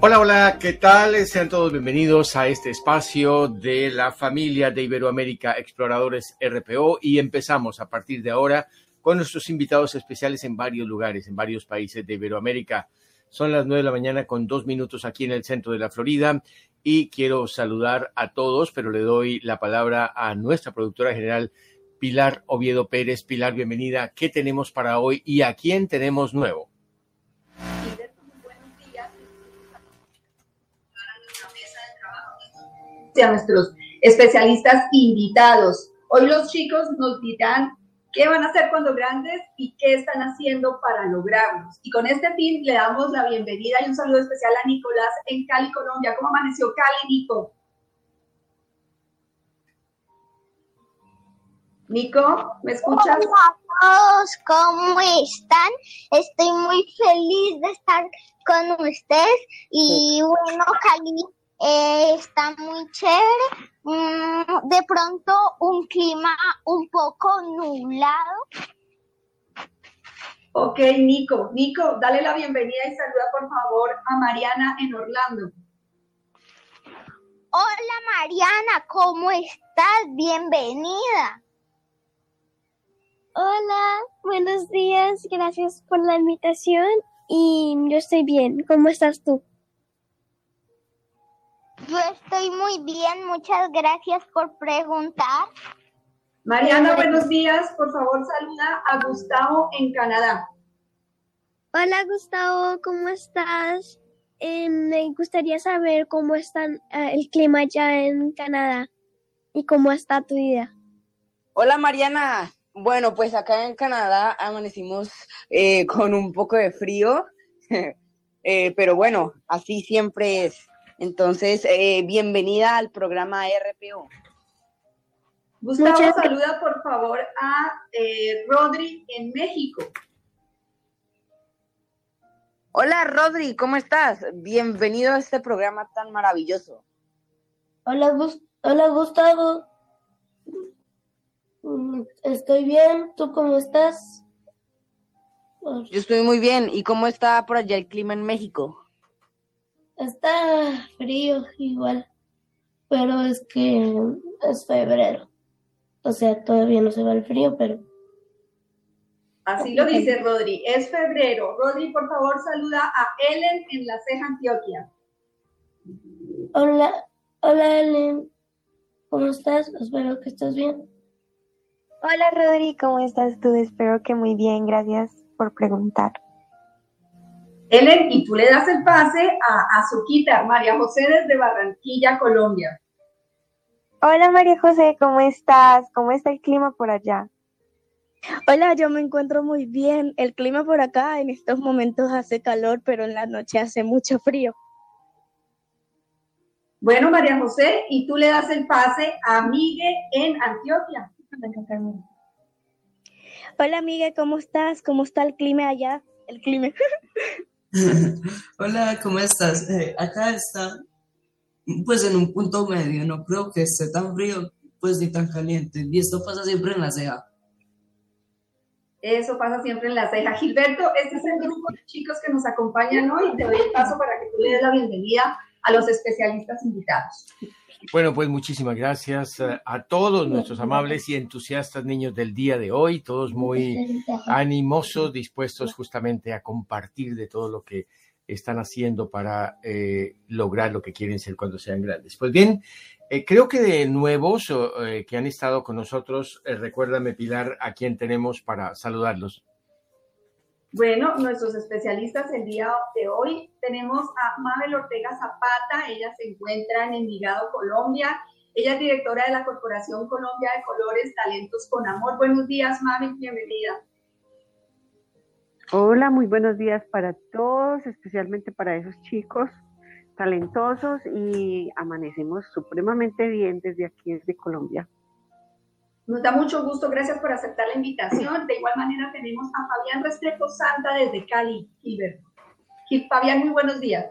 Hola, hola, ¿qué tal? Sean todos bienvenidos a este espacio de la familia de Iberoamérica Exploradores RPO y empezamos a partir de ahora con nuestros invitados especiales en varios lugares, en varios países de Iberoamérica. Son las nueve de la mañana con dos minutos aquí en el centro de la Florida y quiero saludar a todos, pero le doy la palabra a nuestra productora general, Pilar Oviedo Pérez. Pilar, bienvenida. ¿Qué tenemos para hoy y a quién tenemos nuevo? A nuestros especialistas invitados. Hoy los chicos nos dirán qué van a hacer cuando grandes y qué están haciendo para lograrlos. Y con este fin le damos la bienvenida y un saludo especial a Nicolás en Cali, Colombia. ¿Cómo amaneció Cali, Nico? Nico, ¿me escuchas? Hola a todos, ¿cómo están? Estoy muy feliz de estar con ustedes y bueno, Cali eh, está muy chévere. Mm, de pronto un clima un poco nublado. Ok, Nico. Nico, dale la bienvenida y saluda por favor a Mariana en Orlando. Hola Mariana, ¿cómo estás? Bienvenida. Hola, buenos días, gracias por la invitación y yo estoy bien. ¿Cómo estás tú? Yo estoy muy bien, muchas gracias por preguntar. Mariana, buenos días. Por favor, saluda a Gustavo en Canadá. Hola Gustavo, ¿cómo estás? Eh, me gustaría saber cómo está eh, el clima allá en Canadá y cómo está tu vida. Hola Mariana, bueno, pues acá en Canadá amanecimos eh, con un poco de frío, eh, pero bueno, así siempre es. Entonces, eh, bienvenida al programa RPO. Gustavo, saluda por favor a eh, Rodri en México. Hola Rodri, ¿cómo estás? Bienvenido a este programa tan maravilloso. Hola, Hola Gustavo. Estoy bien, ¿tú cómo estás? Yo estoy muy bien. ¿Y cómo está por allá el clima en México? Está frío igual, pero es que es febrero. O sea, todavía no se va el frío, pero... Así lo dice Rodri, es febrero. Rodri, por favor, saluda a Ellen en La Ceja, Antioquia. Hola, hola Ellen, ¿cómo estás? Espero que estés bien. Hola Rodri, ¿cómo estás tú? Espero que muy bien, gracias por preguntar. Ellen, y tú le das el pase a Azuquita, María José desde Barranquilla, Colombia. Hola María José, ¿cómo estás? ¿Cómo está el clima por allá? Hola, yo me encuentro muy bien. El clima por acá en estos momentos hace calor, pero en la noche hace mucho frío. Bueno, María José, y tú le das el pase a Miguel en Antioquia. Hola, Miguel, ¿cómo estás? ¿Cómo está el clima allá? El clima. Hola, ¿cómo estás? Eh, acá está, pues en un punto medio, no creo que esté tan frío, pues ni tan caliente. Y esto pasa siempre en la ceja. Eso pasa siempre en la ceja. Gilberto, este es el grupo de chicos que nos acompañan hoy. Te doy el paso para que tú le des la bienvenida a los especialistas invitados. Bueno, pues muchísimas gracias a todos nuestros amables y entusiastas niños del día de hoy, todos muy animosos, dispuestos justamente a compartir de todo lo que están haciendo para eh, lograr lo que quieren ser cuando sean grandes. Pues bien, eh, creo que de nuevos eh, que han estado con nosotros, recuérdame Pilar, a quién tenemos para saludarlos. Bueno, nuestros especialistas el día de hoy tenemos a Mabel Ortega Zapata, ella se encuentra en Envigado, Colombia. Ella es directora de la Corporación Colombia de Colores, Talentos con Amor. Buenos días, Mabel, bienvenida. Hola, muy buenos días para todos, especialmente para esos chicos talentosos y amanecemos supremamente bien desde aquí, desde Colombia. Nos da mucho gusto, gracias por aceptar la invitación. De igual manera tenemos a Fabián Restrepo Santa desde Cali, Gilberto. Fabián, muy buenos días.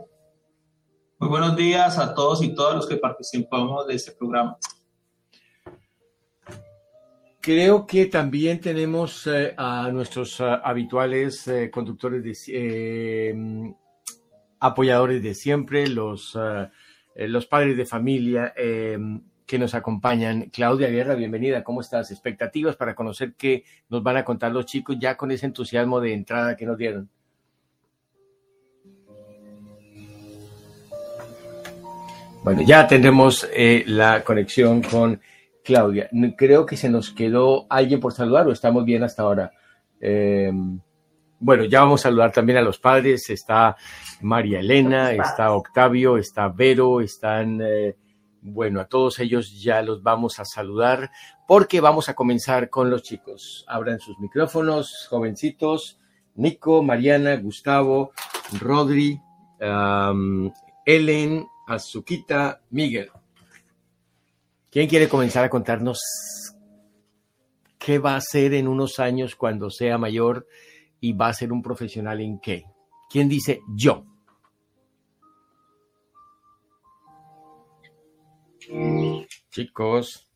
Muy buenos días a todos y todas los que participamos de este programa. Creo que también tenemos eh, a nuestros uh, habituales uh, conductores de eh, apoyadores de siempre, los, uh, los padres de familia que nos acompañan. Claudia Guerra, bienvenida. ¿Cómo estás? Expectativas para conocer qué nos van a contar los chicos ya con ese entusiasmo de entrada que nos dieron. Bueno, ya tendremos eh, la conexión con Claudia. Creo que se nos quedó alguien por saludar o estamos bien hasta ahora. Eh, bueno, ya vamos a saludar también a los padres. Está María Elena, está Octavio, está Vero, están, eh, bueno, a todos ellos ya los vamos a saludar porque vamos a comenzar con los chicos. Abran sus micrófonos, jovencitos. Nico, Mariana, Gustavo, Rodri, Ellen, Azuquita, Miguel. ¿Quién quiere comenzar a contarnos qué va a hacer en unos años cuando sea mayor y va a ser un profesional en qué? ¿Quién dice yo? Chicos.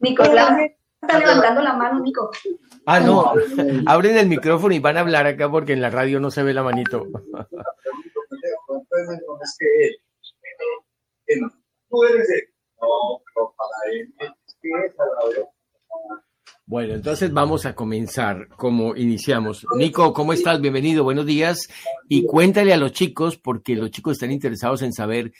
Nicolás está levantando la mano, Nico. Ah, no. Abren el micrófono y van a hablar acá porque en la radio no se ve la manito. Bueno, entonces vamos a comenzar como iniciamos. Nico, ¿cómo estás? Bienvenido, buenos días. Y cuéntale a los chicos, porque los chicos están interesados en saber,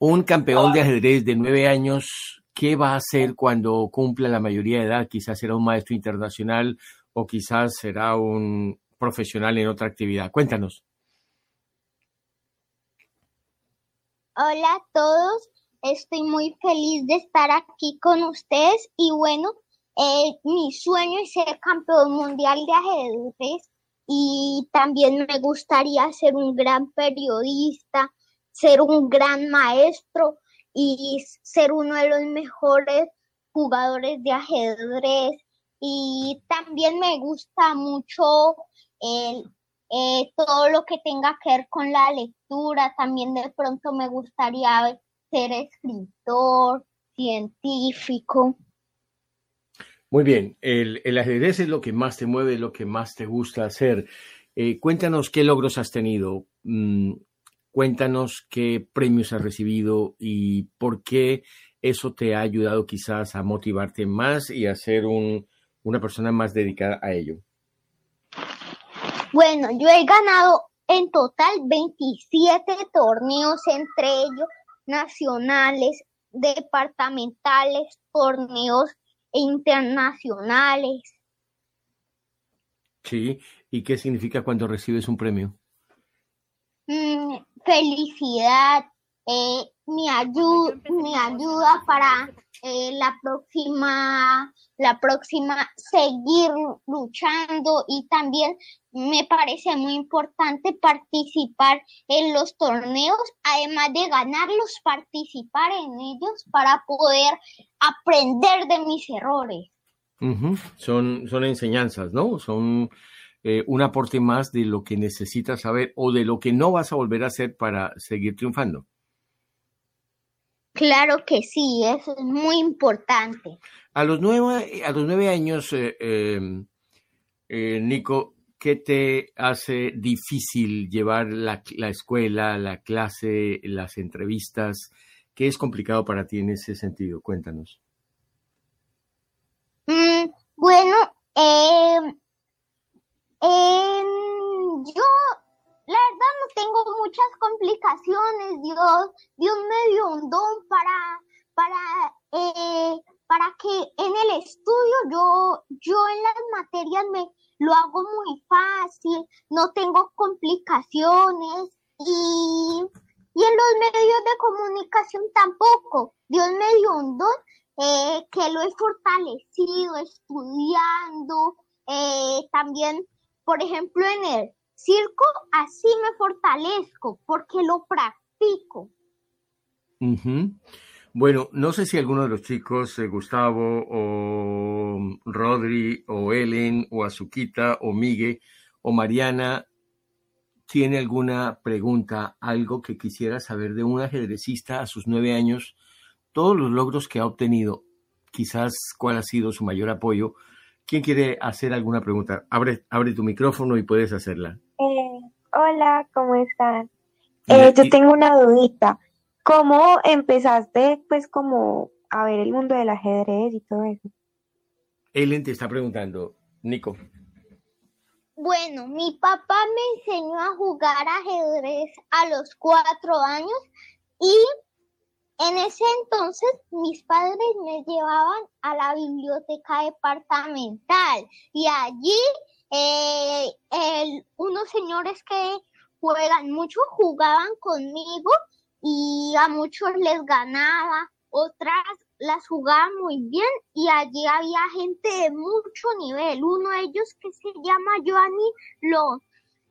un campeón de ajedrez de nueve años, ¿qué va a hacer cuando cumpla la mayoría de edad? Quizás será un maestro internacional o quizás será un profesional en otra actividad. Cuéntanos. Hola a todos, estoy muy feliz de estar aquí con ustedes y bueno, eh, mi sueño es ser campeón mundial de ajedrez y también me gustaría ser un gran periodista, ser un gran maestro y ser uno de los mejores jugadores de ajedrez. Y también me gusta mucho el, eh, todo lo que tenga que ver con la lectura. También de pronto me gustaría ser escritor, científico. Muy bien, el, el, ajedrez es lo que más te mueve, lo que más te gusta hacer. Eh, cuéntanos qué logros has tenido, mm, cuéntanos qué premios has recibido y por qué eso te ha ayudado quizás a motivarte más y a ser un, una persona más dedicada a ello. Bueno, yo he ganado en total 27 torneos, entre ellos nacionales, departamentales, torneos internacionales. Sí, ¿y qué significa cuando recibes un premio? Mm, felicidad, eh, mi, ayuda, mi ayuda para eh, la próxima, la próxima seguir luchando y también me parece muy importante participar en los torneos, además de ganarlos, participar en ellos para poder aprender de mis errores. son, son enseñanzas, ¿no? Son eh, un aporte más de lo que necesitas saber o de lo que no vas a volver a hacer para seguir triunfando. Claro que sí, eso es muy importante. A los nueve, a los nueve años, eh, em, eh, Nico, ¿qué te hace difícil llevar la, la, escuela, la clase, las entrevistas? ¿Qué es complicado para ti en ese sentido? Cuéntanos. Mm, bueno, eh, yo la verdad no tengo muchas complicaciones. Dios, Dios me dio un don para, para, eh, para que en el estudio yo, yo en las materias me lo hago muy fácil, no tengo complicaciones y, y en los medios de comunicación tampoco. Dios me dio un don eh, que lo he fortalecido estudiando, eh, también por ejemplo, en el circo, así me fortalezco porque lo practico. Bueno, no sé si alguno de los chicos, eh, Gustavo o Rodri o Ellen o Azuquita o Migue o Mariana, tiene alguna pregunta, algo que quisiera saber de un ajedrecista a sus nueve años, todos los logros que ha obtenido, quizás cuál ha sido su mayor apoyo. ¿Quién quiere hacer alguna pregunta? Abre, abre tu micrófono y puedes hacerla. Eh, hola, ¿cómo están? Eh, yo tengo una dudita. ¿Cómo empezaste, pues, como a ver el mundo del ajedrez y todo eso? Ellen te está preguntando, Nico. Bueno, mi papá me enseñó a jugar ajedrez a los cuatro años y en ese entonces mis padres me llevaban a la biblioteca departamental y allí eh, unos señores que juegan mucho jugaban conmigo y a muchos les ganaba, otras las jugaba muy bien y allí había gente de mucho nivel. Uno de ellos que se llama Joanny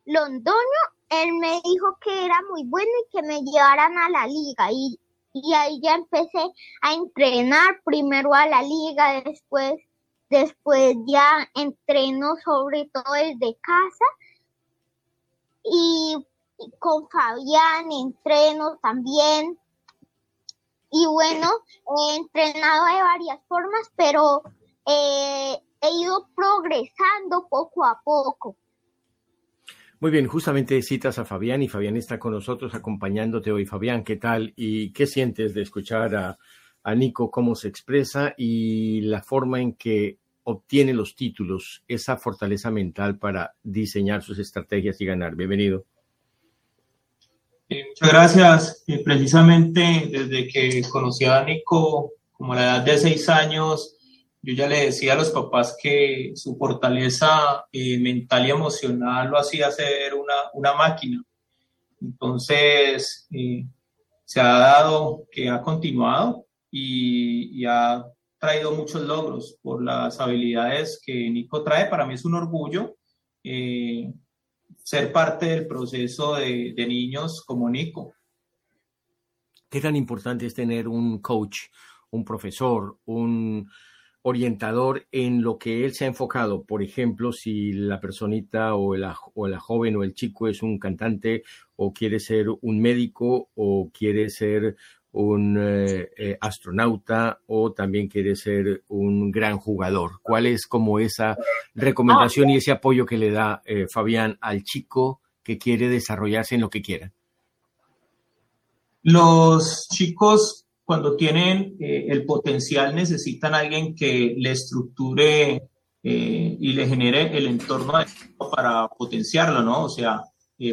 Londoño, él me dijo que era muy bueno y que me llevaran a la liga y, y ahí ya empecé a entrenar primero a la liga, después, después ya entreno sobre todo desde casa y con Fabián entreno también y bueno, he entrenado de varias formas, pero eh, he ido progresando poco a poco. Muy bien, justamente citas a Fabián y Fabián está con nosotros acompañándote hoy. Fabián, ¿qué tal? ¿Y qué sientes de escuchar a, a Nico cómo se expresa y la forma en que obtiene los títulos, esa fortaleza mental para diseñar sus estrategias y ganar? Bienvenido. Eh, muchas gracias. Eh, precisamente desde que conocí a Nico, como a la edad de seis años, yo ya le decía a los papás que su fortaleza eh, mental y emocional lo hacía ser una, una máquina. Entonces, se ha dado que ha continuado y, y, ha traído muchos logros por las habilidades que Nico trae. Para mí es un orgullo ser parte del proceso de, niños como Nico. ¿Qué tan importante es tener un coach, un profesor, un orientador en lo que él se ha enfocado? Por ejemplo, si la personita o la, o la joven o el chico es un cantante o quiere ser un médico o quiere ser un eh, eh, astronauta o también quiere ser un gran jugador. ¿Cuál es como esa recomendación y ese apoyo que le da eh, Fabián al chico que quiere desarrollarse en lo que quiera? Los chicos cuando tienen el potencial necesitan a alguien que le estructure y le genere el entorno para potenciarlo, ¿no? O sea,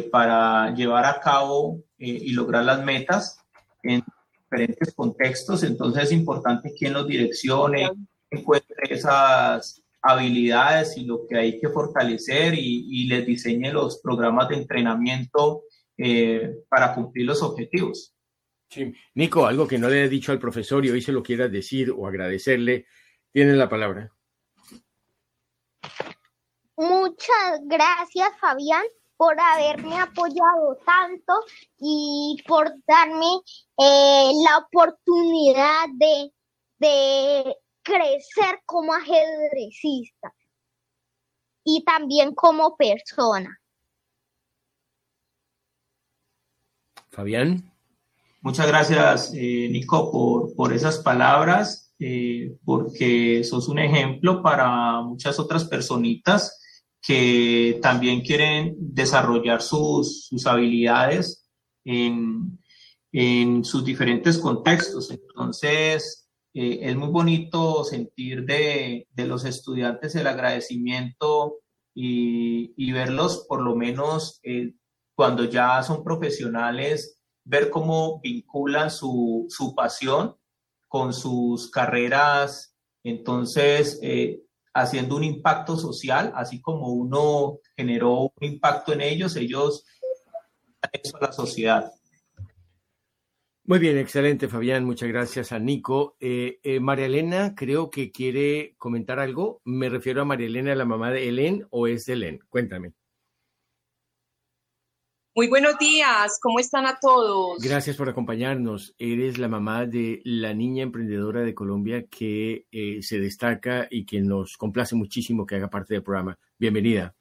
para llevar a cabo y lograr las metas en diferentes contextos, entonces es importante quien los direccione, encuentre esas habilidades y lo que hay que fortalecer y, les diseñe los programas de entrenamiento eh, para cumplir los objetivos. Sí. Nico, algo que no le he dicho al profesor y hoy se lo quiera decir o agradecerle, tiene la palabra. Muchas gracias, Fabián, por haberme apoyado tanto y por darme eh, la oportunidad de, de crecer como ajedrecista y también como persona. Fabián. Muchas gracias, eh, Nico, por, por, esas palabras, eh, porque sos un ejemplo para muchas otras personitas que también quieren desarrollar sus, sus habilidades en, en, sus diferentes contextos. Entonces, eh, es muy bonito sentir de, de, los estudiantes el agradecimiento y, y verlos por lo menos eh, cuando ya son profesionales, ver cómo vinculan su, su pasión con sus carreras. Entonces, eh, haciendo un impacto social, así como uno generó un impacto en ellos, ellos eso a la sociedad. Muy bien, excelente, Fabián. Muchas gracias a Nico. Eh, eh, María Elena creo que quiere comentar algo. Me refiero a María Elena, la mamá de Helen, o es Helen. Cuéntame. Muy buenos días, ¿cómo están a todos? Gracias por acompañarnos. Eres la mamá de la niña emprendedora de Colombia que eh, se destaca y que nos complace muchísimo que haga parte del programa. Bienvenida.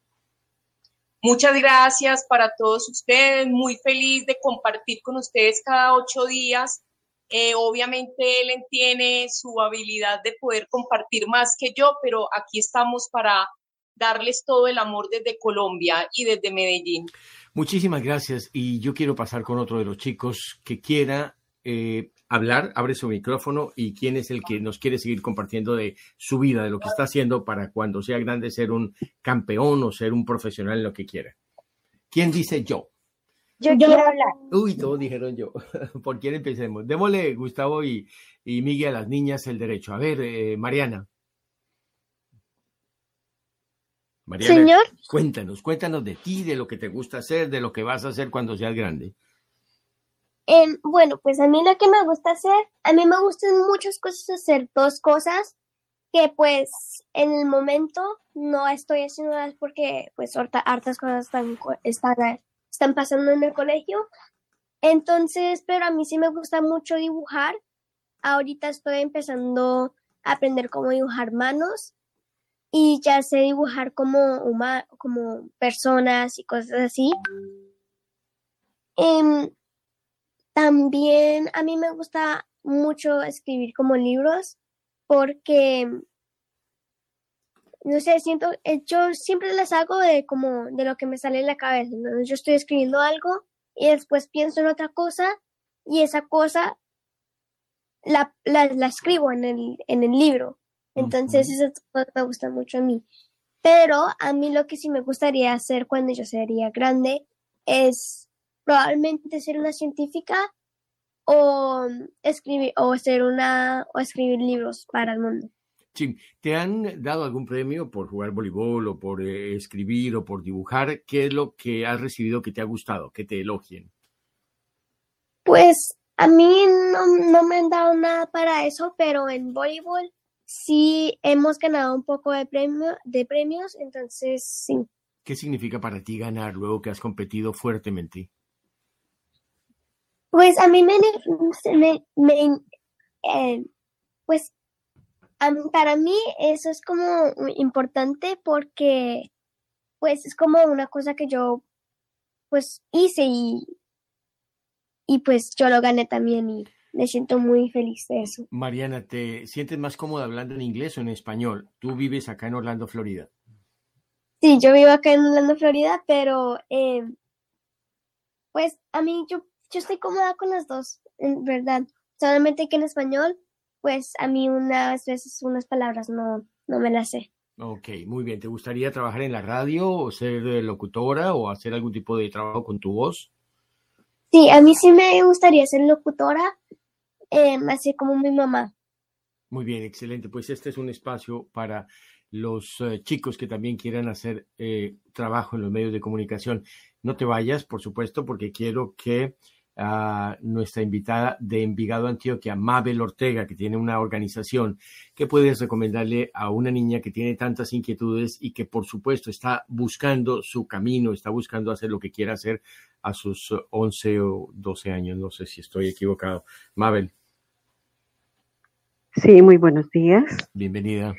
Muchas gracias para todos ustedes, muy feliz de compartir con ustedes cada ocho días. Eh, obviamente él tiene su habilidad de poder compartir más que yo, pero aquí estamos para darles todo el amor desde Colombia y desde Medellín. Muchísimas gracias y yo quiero pasar con otro de los chicos que quiera eh, hablar, abre su micrófono y quién es el que nos quiere seguir compartiendo de su vida, de lo que está haciendo para cuando sea grande ser un campeón o ser un profesional en lo que quiera. ¿Quién dice yo? Yo quiero hablar. Uy, todos dijeron yo. ¿Por quién empecemos? Démosle, Gustavo y, y Miguel, a las niñas el derecho. A ver, eh, Mariana. Mariana, Señor. cuéntanos, cuéntanos de ti, de lo que te gusta hacer, de lo que vas a hacer cuando seas grande. Em, bueno, pues a mí lo que me gusta hacer, a mí me gustan muchas cosas hacer, dos cosas que pues en el momento no estoy haciéndolas porque pues harta- hartas cosas están, están, están pasando en el colegio. Entonces, pero a mí sí me gusta mucho dibujar. Ahorita estoy empezando a aprender cómo dibujar manos y ya sé dibujar como, huma- como personas y cosas así. Em, también a mí me gusta mucho escribir como libros porque, no sé, siento, eh, yo siempre las hago de como de lo que me sale en la cabeza. Yo estoy escribiendo algo y después pienso en otra cosa y esa cosa la, la, la escribo en el, en el libro. Entonces eso me gusta mucho a mí. Pero a mí lo que sí me gustaría hacer cuando yo sería grande es probablemente ser una científica o escribir o ser una o escribir libros para el mundo. Sí, ¿te han dado algún premio por jugar voleibol o por eh, escribir o por dibujar? ¿Qué es lo que has recibido que te ha gustado, que te elogien? Pues a mí no, no me han dado nada para eso, pero en voleibol sí hemos ganado un poco de premio, de premios, entonces sí. ¿Qué significa para ti ganar luego que has competido fuertemente? Pues a mí me, me, me, eh, pues para mí eso es como importante porque pues es como una cosa que yo pues hice y, y pues yo lo gané también y me siento muy feliz de eso. Mariana, ¿te sientes más cómoda hablando en inglés o en español? Tú vives acá en Orlando, Florida. Sí, yo vivo acá en Orlando, Florida, pero eh, pues a mí yo, yo estoy cómoda con las dos, en verdad. Solamente que en español, pues a mí unas veces unas palabras no, no me las sé. Ok, muy bien. ¿Te gustaría trabajar en la radio o ser eh, locutora o hacer algún tipo de trabajo con tu voz? Sí, a mí sí me gustaría ser locutora, eh, así como mi mamá. Muy bien, excelente. Pues este es un espacio para los eh, chicos que también quieran hacer eh, trabajo en los medios de comunicación. No te vayas, por supuesto, porque quiero que a nuestra invitada de Envigado, Antioquia, Mabel Ortega, que tiene una organización, que puedes recomendarle a una niña que tiene tantas inquietudes y que, por supuesto, está buscando su camino, está buscando hacer lo que quiera hacer a sus eh, 11 o 12 años? No sé si estoy equivocado. Mabel, Sí, muy buenos días. bienvenida.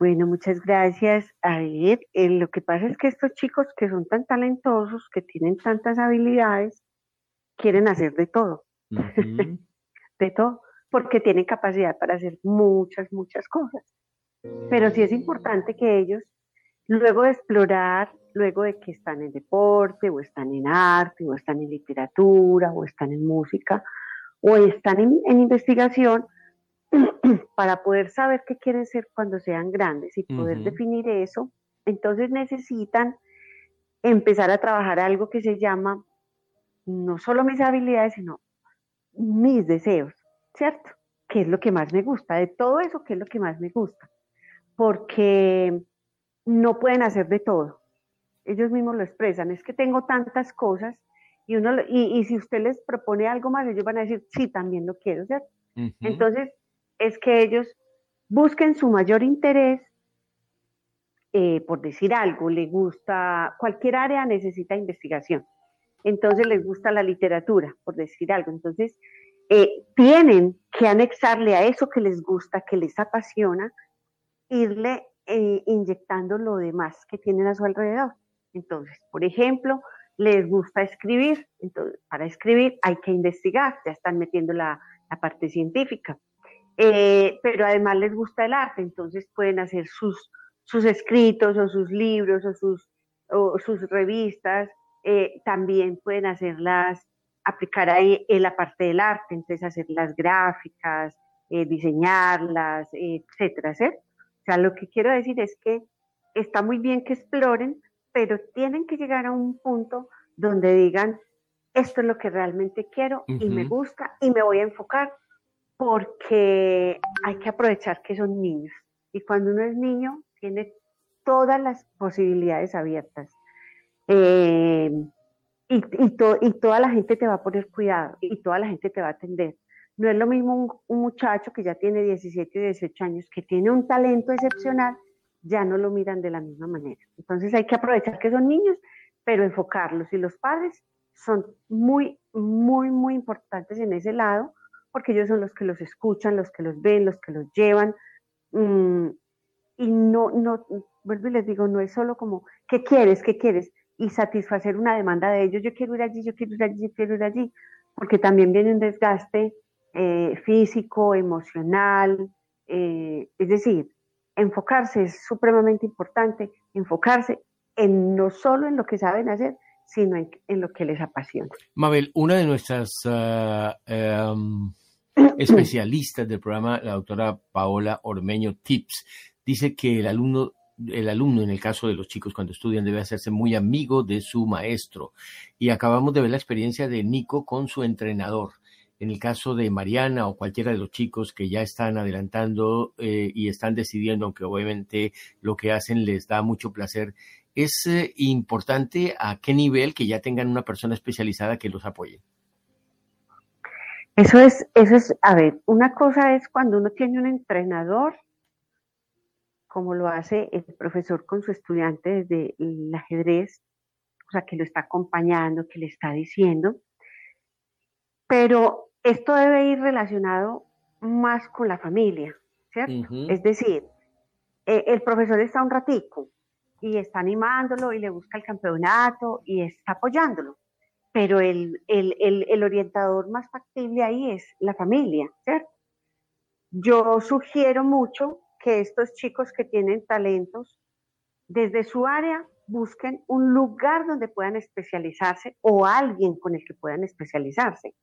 Bueno, muchas gracias. A ver, eh, lo que pasa es que estos chicos que son tan talentosos, que tienen tantas habilidades, quieren hacer de todo, de todo, porque tienen capacidad para hacer muchas, muchas cosas. Pero sí es importante que ellos, luego de explorar, luego de que están en deporte, o están en arte, o están en literatura, o están en música, o están en, en investigación, para poder saber qué quieren ser cuando sean grandes y poder definir eso, entonces necesitan empezar a trabajar algo que se llama no solo mis habilidades, sino mis deseos, ¿cierto? ¿Qué es lo que más me gusta? De todo eso, ¿qué es lo que más me gusta? Porque no pueden hacer de todo. Ellos mismos lo expresan, es que tengo tantas cosas Y, uno, y, y si usted les propone algo más, ellos van a decir, sí, también lo quiero, ¿cierto? Entonces, es que ellos busquen su mayor interés, eh, por decir algo, le gusta, cualquier área necesita investigación. Entonces les gusta la literatura, por decir algo. Entonces, eh, tienen que anexarle a eso que les gusta, que les apasiona, irle eh, inyectando lo demás que tienen a su alrededor. Entonces, por ejemplo, les gusta escribir, entonces para escribir hay que investigar, ya están metiendo la, parte científica, eh, pero además les gusta el arte, entonces pueden hacer sus, sus escritos o sus libros o sus, o sus revistas, eh, también pueden hacerlas, aplicar ahí en la parte del arte, entonces hacer las gráficas, diseñarlas, etcétera, ¿cierto? O sea, lo que quiero decir es que está muy bien que exploren, pero tienen que llegar a un punto donde digan, esto es lo que realmente quiero y me gusta y me voy a enfocar porque hay que aprovechar que son niños. Y cuando uno es niño, tiene todas las posibilidades abiertas. Eh, y, y toda la gente te va a poner cuidado y toda la gente te va a atender. No es lo mismo un, muchacho que ya tiene 17 y 18 años, que tiene un talento excepcional, ya no lo miran de la misma manera. Entonces hay que aprovechar que son niños, pero enfocarlos. Y los padres son muy, muy, muy importantes en ese lado, porque ellos son los que los escuchan, los que los ven, los que los llevan. Mm, y no, no, vuelvo y les digo, no es solo como, ¿qué quieres? ¿Qué quieres? Y satisfacer una demanda de ellos, yo quiero ir allí, yo quiero ir allí, yo quiero ir allí, porque también viene un desgaste eh, físico, emocional, eh, es decir, enfocarse es supremamente importante, enfocarse en no solo en lo que saben hacer, sino en, lo que les apasiona. Mabel, una de nuestras em, especialistas del programa, la doctora Paola Ormeño Tips, dice que el alumno el alumno, en el caso de los chicos cuando estudian, debe hacerse muy amigo de su maestro. Y acabamos de ver la experiencia de Nico con su entrenador en el caso de Mariana o cualquiera de los chicos que ya están adelantando eh, y están decidiendo, aunque obviamente lo que hacen les da mucho placer, es eh, importante a qué nivel que ya tengan una persona especializada que los apoye. Eso es, eso es, a ver, una cosa es cuando uno tiene un entrenador, como lo hace el profesor con su estudiante desde el ajedrez, o sea, que lo está acompañando, que le está diciendo, pero esto debe ir relacionado más con la familia, ¿cierto? Es decir, eh, el profesor está un ratico y está animándolo y le busca el campeonato y está apoyándolo, pero el, el orientador más factible ahí es la familia, ¿cierto? Yo sugiero mucho que estos chicos que tienen talentos, desde su área, busquen un lugar donde puedan especializarse o alguien con el que puedan especializarse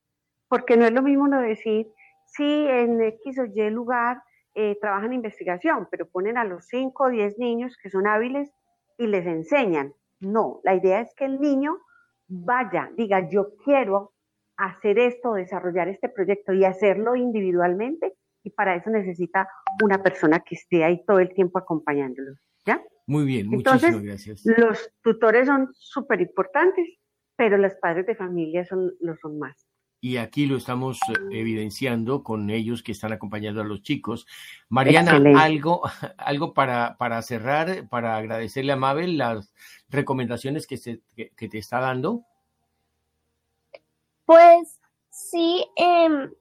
porque no es lo mismo no decir, sí, en X o Y lugar eh, trabajan investigación, pero ponen a los 5 o 10 niños que son hábiles y les enseñan. No, la idea es que el niño vaya, diga, yo quiero hacer esto, desarrollar este proyecto y hacerlo individualmente, y para eso necesita una persona que esté ahí todo el tiempo acompañándolo. ¿Ya? Muy bien, muchísimas gracias. Los tutores son súper importantes, pero los padres de familia son, lo son más y aquí lo estamos eh, evidenciando con ellos que están acompañando a los chicos. Mariana, algo, algo para, para cerrar, para agradecerle a Mabel las recomendaciones que, se, que, te está dando. Pues sí, em,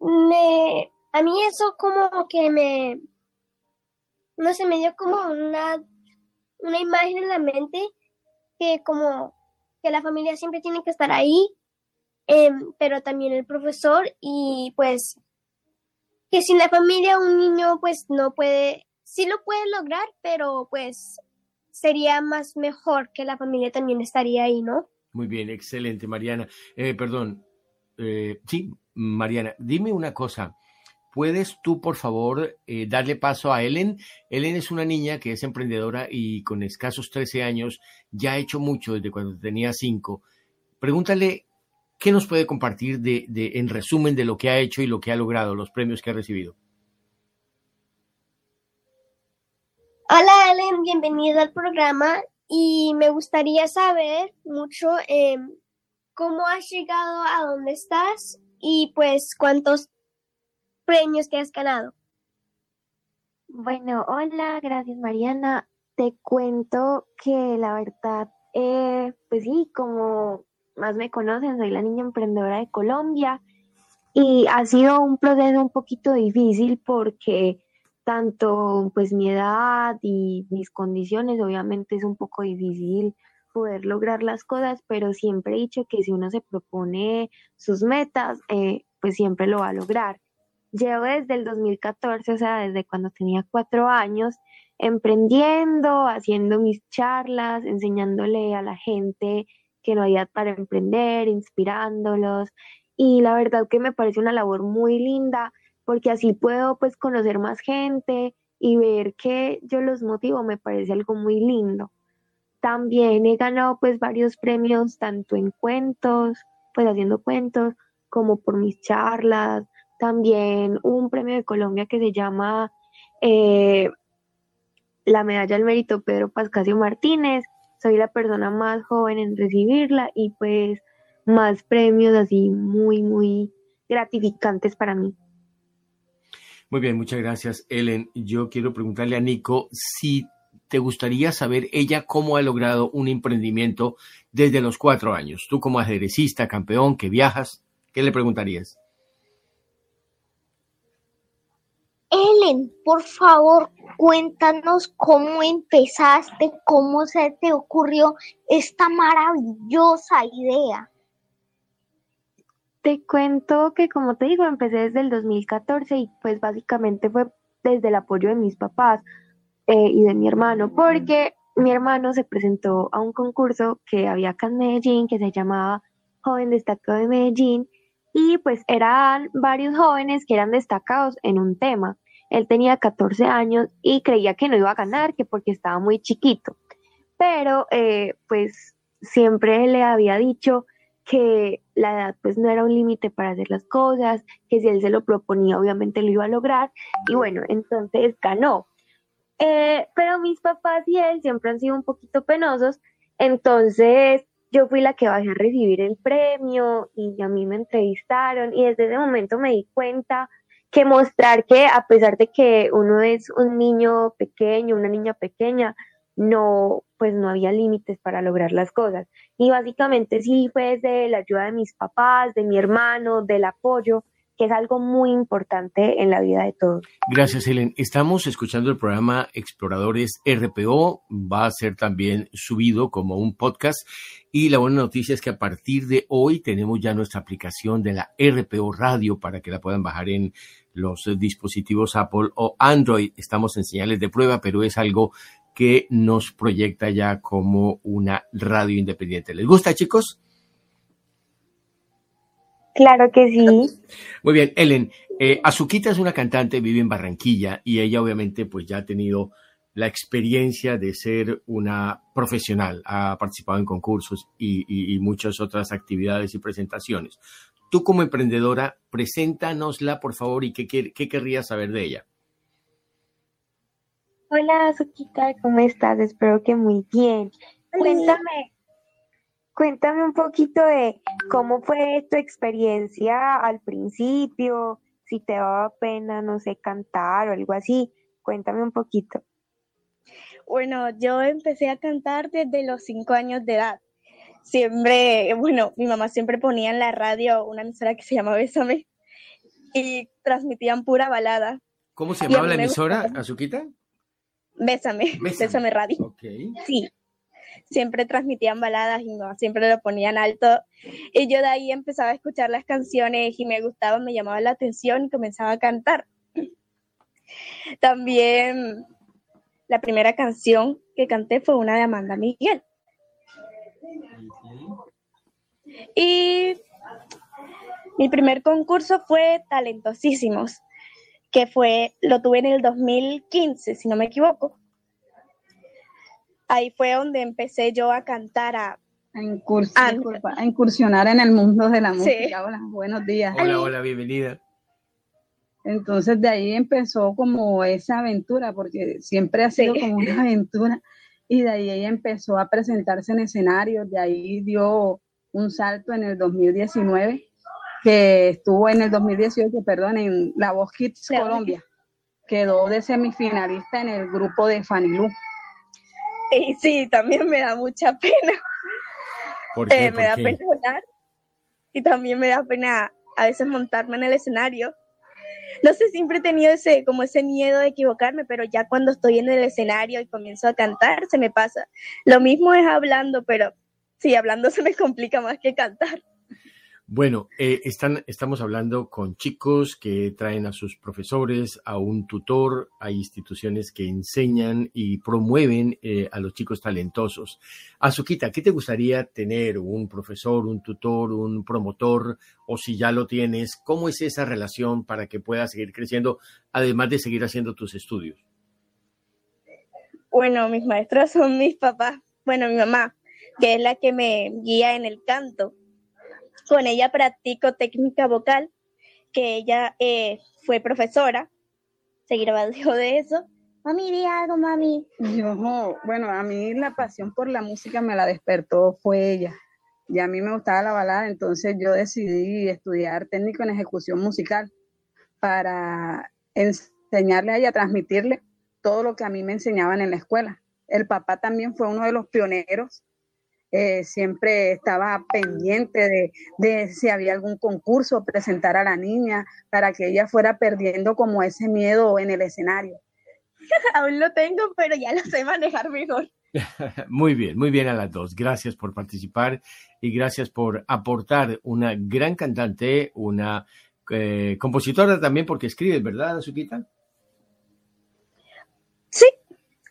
me, a mí eso como que me, no sé, me dio como una, una imagen en la mente que como que la familia siempre tiene que estar ahí Em, pero también el profesor y pues que sin la familia un niño pues no puede, sí lo puede lograr, pero pues sería más mejor que la familia también estaría ahí, ¿no? Muy bien, excelente, Mariana. Eh, perdón, eh, sí, Mariana, dime una cosa. ¿Puedes tú, por favor, eh, darle paso a Ellen? Ellen es una niña que es emprendedora y con escasos 13 años ya ha hecho mucho desde cuando tenía 5. Pregúntale ¿Qué nos puede compartir de, de, en resumen de lo que ha hecho y lo que ha logrado, los premios que ha recibido? Hola Ellen, bienvenida al programa. y me gustaría saber mucho em, cómo has llegado a donde estás y pues cuántos premios que has ganado. Bueno, hola, gracias Mariana. Te cuento que la verdad, eh, pues sí, como más me conocen, soy la niña emprendedora de Colombia y ha sido un proceso un poquito difícil porque tanto pues mi edad y mis condiciones, obviamente es un poco difícil poder lograr las cosas, pero siempre he dicho que si uno se propone sus metas, eh, pues siempre lo va a lograr. Llevo desde el 2014, o sea, desde cuando tenía cuatro años, emprendiendo, haciendo mis charlas, enseñándole a la gente que no edad para emprender, inspirándolos. Y la verdad que me parece una labor muy linda porque así puedo pues conocer más gente y ver que yo los motivo, me parece algo muy lindo. También he ganado pues varios premios tanto en cuentos, pues haciendo cuentos, como por mis charlas. También un premio de Colombia que se llama eh, la Medalla al Mérito Pedro Pascasio Martínez. Soy la persona más joven en recibirla y pues más premios así muy, muy gratificantes para mí. Muy bien, muchas gracias, Ellen. Yo quiero preguntarle a Nico si te gustaría saber ella cómo ha logrado un emprendimiento desde los cuatro años. Tú como ajedrecista, campeón, que viajas, ¿qué le preguntarías? Ellen, por favor, cuéntanos cómo empezaste, cómo se te ocurrió esta maravillosa idea. Te cuento que, como te digo, empecé desde el 2014 y pues básicamente fue desde el apoyo de mis papás eh, y de mi hermano, porque mi hermano se presentó a un concurso que había acá en Medellín que se llamaba Joven Destacado de Medellín y pues eran varios jóvenes que eran destacados en un tema. Él tenía 14 años y creía que no iba a ganar, que porque estaba muy chiquito. Pero eh, pues siempre le había dicho que la edad pues no era un límite para hacer las cosas, que si él se lo proponía obviamente lo iba a lograr y bueno, entonces ganó. Eh, pero mis papás y él siempre han sido un poquito penosos, entonces yo fui la que bajé a recibir el premio y a mí me entrevistaron y desde ese momento me di cuenta que mostrar que a pesar de que uno es un niño pequeño, una niña pequeña, no, pues no había límites para lograr las cosas. Y básicamente sí fue desde la ayuda de mis papás, de mi hermano, del apoyo, que es algo muy importante en la vida de todos. Gracias, Helen. Estamos escuchando el programa Exploradores RPO. Va a ser también subido como un podcast. Y la buena noticia es que a partir de hoy tenemos ya nuestra aplicación de la RPO Radio para que la puedan bajar en los dispositivos Apple o Android. Estamos en señales de prueba, pero es algo que nos proyecta ya como una radio independiente. ¿Les gusta, chicos? Claro que sí. Muy bien, Ellen. Eh, Azuquita es una cantante, vive en Barranquilla y ella obviamente pues ya ha tenido la experiencia de ser una profesional, ha participado en concursos y, muchas otras actividades y presentaciones. Tú como emprendedora, preséntanosla por favor y qué, qué querrías saber de ella. Hola, Azuquita, ¿cómo estás? Espero que muy bien. Cuéntame, cuéntame un poquito de cómo fue tu experiencia al principio, si te daba pena, no sé, cantar o algo así. Cuéntame un poquito. Bueno, yo empecé a cantar desde los cinco años de edad. Siempre, bueno, mi mamá siempre ponía en la radio una emisora que se llama Bésame y transmitían pura balada. ¿Cómo se llamaba la emisora, Azuquita? Bésame, Bésame, Radio. Sí. Siempre transmitían baladas y no, siempre lo ponían alto. Y yo de ahí empezaba a escuchar las canciones y me gustaba, me llamaba la atención y comenzaba a cantar. También la primera canción que canté fue una de Amanda Miguel. Y mi primer concurso fue Talentosísimos que fue, lo tuve en el 2015, si no me equivoco. Ahí fue donde empecé yo a cantar, a, a, incursionar en el mundo de la música. Hola, buenos días. Hola, hola, bienvenida. Entonces de ahí empezó como esa aventura, porque siempre ha sido como una aventura y de ahí ella empezó a presentarse en escenarios, de ahí dio un salto en el 2019, que estuvo en el 2018, perdón, en La Voz Kids Colombia. Quedó de semifinalista en el grupo de Fanilú. Y sí, también me da mucha pena. Eh, me da pena hablar y también me da pena a veces montarme en el escenario. No sé, siempre he tenido ese, como ese miedo de equivocarme, pero ya cuando estoy en el escenario y comienzo a cantar, se me pasa. Lo mismo es hablando, pero sí, hablando se me complica más que cantar. Bueno, eh, están, estamos hablando con chicos que traen a sus profesores, a un tutor, hay instituciones que enseñan y promueven eh, a los chicos talentosos. Azuquita, ¿qué te gustaría tener? ¿Un profesor, un tutor, un promotor? O si ya lo tienes, ¿cómo es esa relación para que puedas seguir creciendo, además de seguir haciendo tus estudios? Bueno, mis maestros son mis papás, bueno, mi mamá, que es la que me guía en el canto con ella practico técnica vocal, que ella eh, fue profesora. Se grabó de eso. Mami, di algo, mami. Yo, bueno, a mí la pasión por la música me la despertó, fue ella. Y a mí me gustaba la balada, entonces yo decidí estudiar técnico en ejecución musical para enseñarle a ella, transmitirle todo lo que a mí me enseñaban en la escuela. El papá también fue uno de los pioneros eh, siempre estaba pendiente de, si había algún concurso, presentar a la niña para que ella fuera perdiendo como ese miedo en el escenario. Aún lo tengo, pero ya lo sé manejar mejor. Muy bien, muy bien a las dos. Gracias por participar y gracias por aportar una gran cantante, una eh, compositora también, porque escribes, ¿verdad, Azuquita? Sí,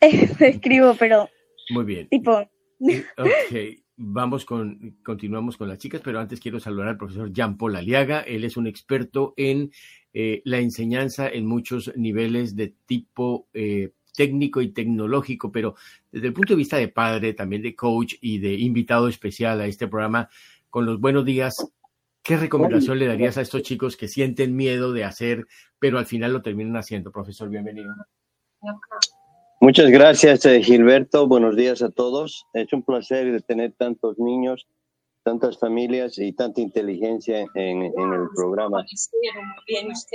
escribo, pero. Muy bien. Tipo, Ok, vamos con, continuamos con las chicas, pero antes quiero saludar al profesor Jean Paul Aliaga. Él es un experto en eh, la enseñanza en muchos niveles de tipo eh, técnico y tecnológico, pero desde el punto de vista de padre, también de coach y de invitado especial a este programa, con los buenos días, ¿qué recomendación le darías a estos chicos que sienten miedo de hacer, pero al final lo terminan haciendo? Profesor, bienvenido. Muchas gracias, eh, Gilberto. Buenos días a todos. Es un placer tener tantos niños, tantas familias y tanta inteligencia en, el programa.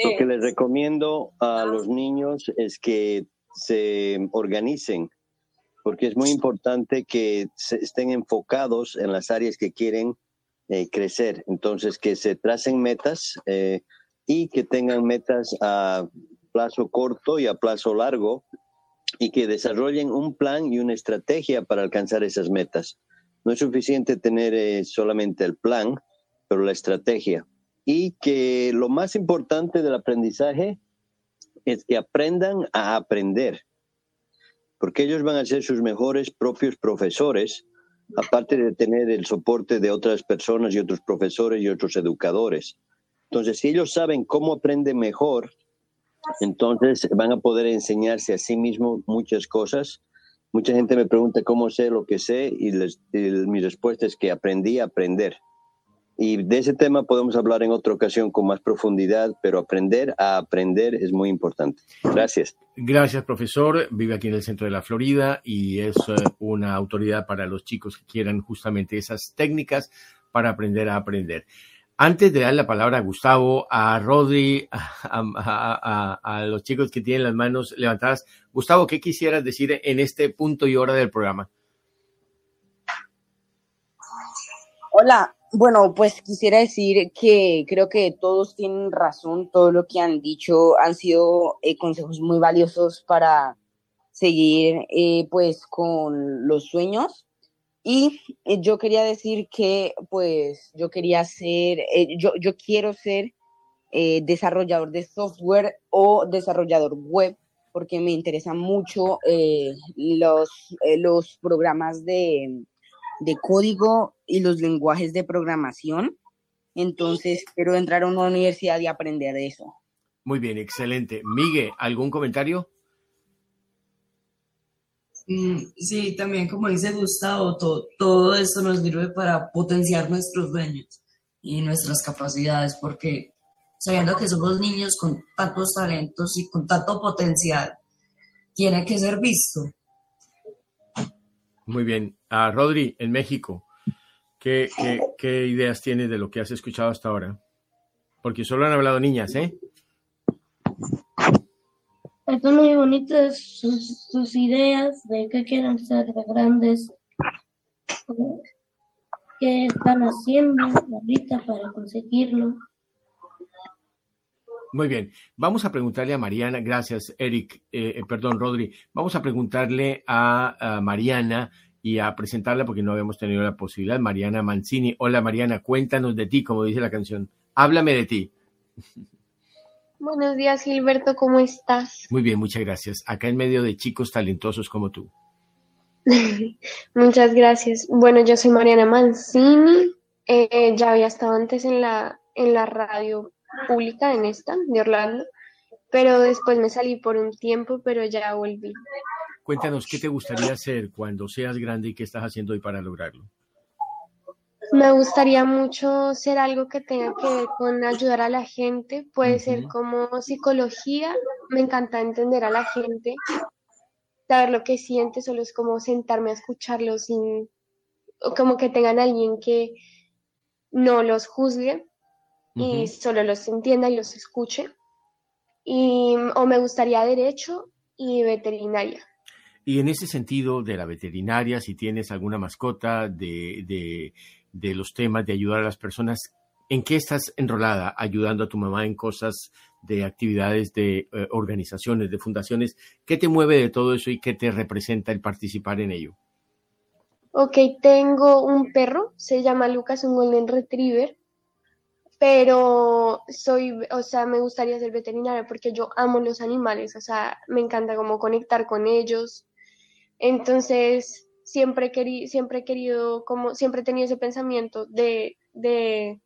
Lo que les recomiendo a los niños es que se organicen, porque es muy importante que estén enfocados en las áreas que quieren eh, crecer. Entonces, que se tracen metas eh, y que tengan metas a plazo corto y a plazo largo y que desarrollen un plan y una estrategia para alcanzar esas metas. No es suficiente tener eh, solamente el plan, pero la estrategia. Y que lo más importante del aprendizaje es que aprendan a aprender, porque ellos van a ser sus mejores propios profesores, aparte de tener el soporte de otras personas y otros profesores y otros educadores. Entonces, si ellos saben cómo aprenden mejor, entonces van a poder enseñarse a sí mismos muchas cosas. Mucha gente me pregunta cómo sé lo que sé y, mi respuesta es que aprendí a aprender. Y de ese tema podemos hablar en otra ocasión con más profundidad, pero aprender a aprender es muy importante. Gracias. Gracias, profesor. Vive aquí en el centro de la Florida y es eh, una autoridad para los chicos que quieran justamente esas técnicas para aprender a aprender. Antes de dar la palabra a Gustavo, a Rodri, a, los chicos que tienen las manos levantadas, Gustavo, ¿qué quisieras decir en este punto y hora del programa? Hola, bueno, pues quisiera decir que creo que todos tienen razón, todo lo que han dicho han sido eh, consejos muy valiosos para seguir eh, pues con los sueños y eh, yo quería decir que, pues, yo quería ser, eh, yo, yo quiero ser eh, desarrollador de software o desarrollador web, porque me interesan mucho los, los programas de, de código y los lenguajes de programación. Entonces, quiero entrar a una universidad y aprender de eso. Muy bien, excelente. Miguel, ¿algún comentario? Mm, sí, también como dice Gustavo, todo, todo esto nos sirve para potenciar nuestros sueños y nuestras capacidades, porque sabiendo que somos niños con tantos talentos y con tanto potencial, tiene que ser visto. Muy bien. A Rodri, en México, ¿qué, qué, ideas tienes de lo que has escuchado hasta ahora? Porque solo han hablado niñas, ¿eh? Están muy bonitas sus, ideas de qué quieren ser de grandes, qué están haciendo ahorita para conseguirlo. Muy bien, vamos a preguntarle a Mariana, gracias Eric, eh, eh, perdón Rodri, vamos a preguntarle a, Mariana y a presentarla porque no habíamos tenido la posibilidad. Mariana Mancini, hola Mariana, cuéntanos de ti, como dice la canción, háblame de ti. Buenos días Gilberto, ¿cómo estás? Muy bien, muchas gracias. Acá en medio de chicos talentosos como tú. muchas gracias. Bueno, yo soy Mariana Mancini, eh, ya había estado antes en la, en la radio pública en esta, de Orlando, pero después me salí por un tiempo, pero ya volví. Cuéntanos, ¿qué te gustaría hacer cuando seas grande y qué estás haciendo hoy para lograrlo? Me gustaría mucho ser algo que tenga que ver con ayudar a la gente, puede ser como psicología, me encanta entender a la gente, saber lo que siente, solo es como sentarme a escucharlo sin, como que tengan alguien que no los juzgue, y solo los entienda y los escuche. Y, o me gustaría derecho y veterinaria. Y en ese sentido de la veterinaria, si tienes alguna mascota, de, de, los temas de ayudar a las personas, ¿en qué estás enrolada ayudando a tu mamá en cosas de actividades de eh, organizaciones, de fundaciones? ¿Qué te mueve de todo eso y qué te representa el participar en ello? Ok, tengo un perro, se llama Lucas, un Golden Retriever pero soy, o sea, me gustaría ser veterinaria porque yo amo los animales, o sea, me encanta como conectar con ellos. Entonces, siempre, querí, siempre he querido, como, siempre he tenido ese pensamiento de, de,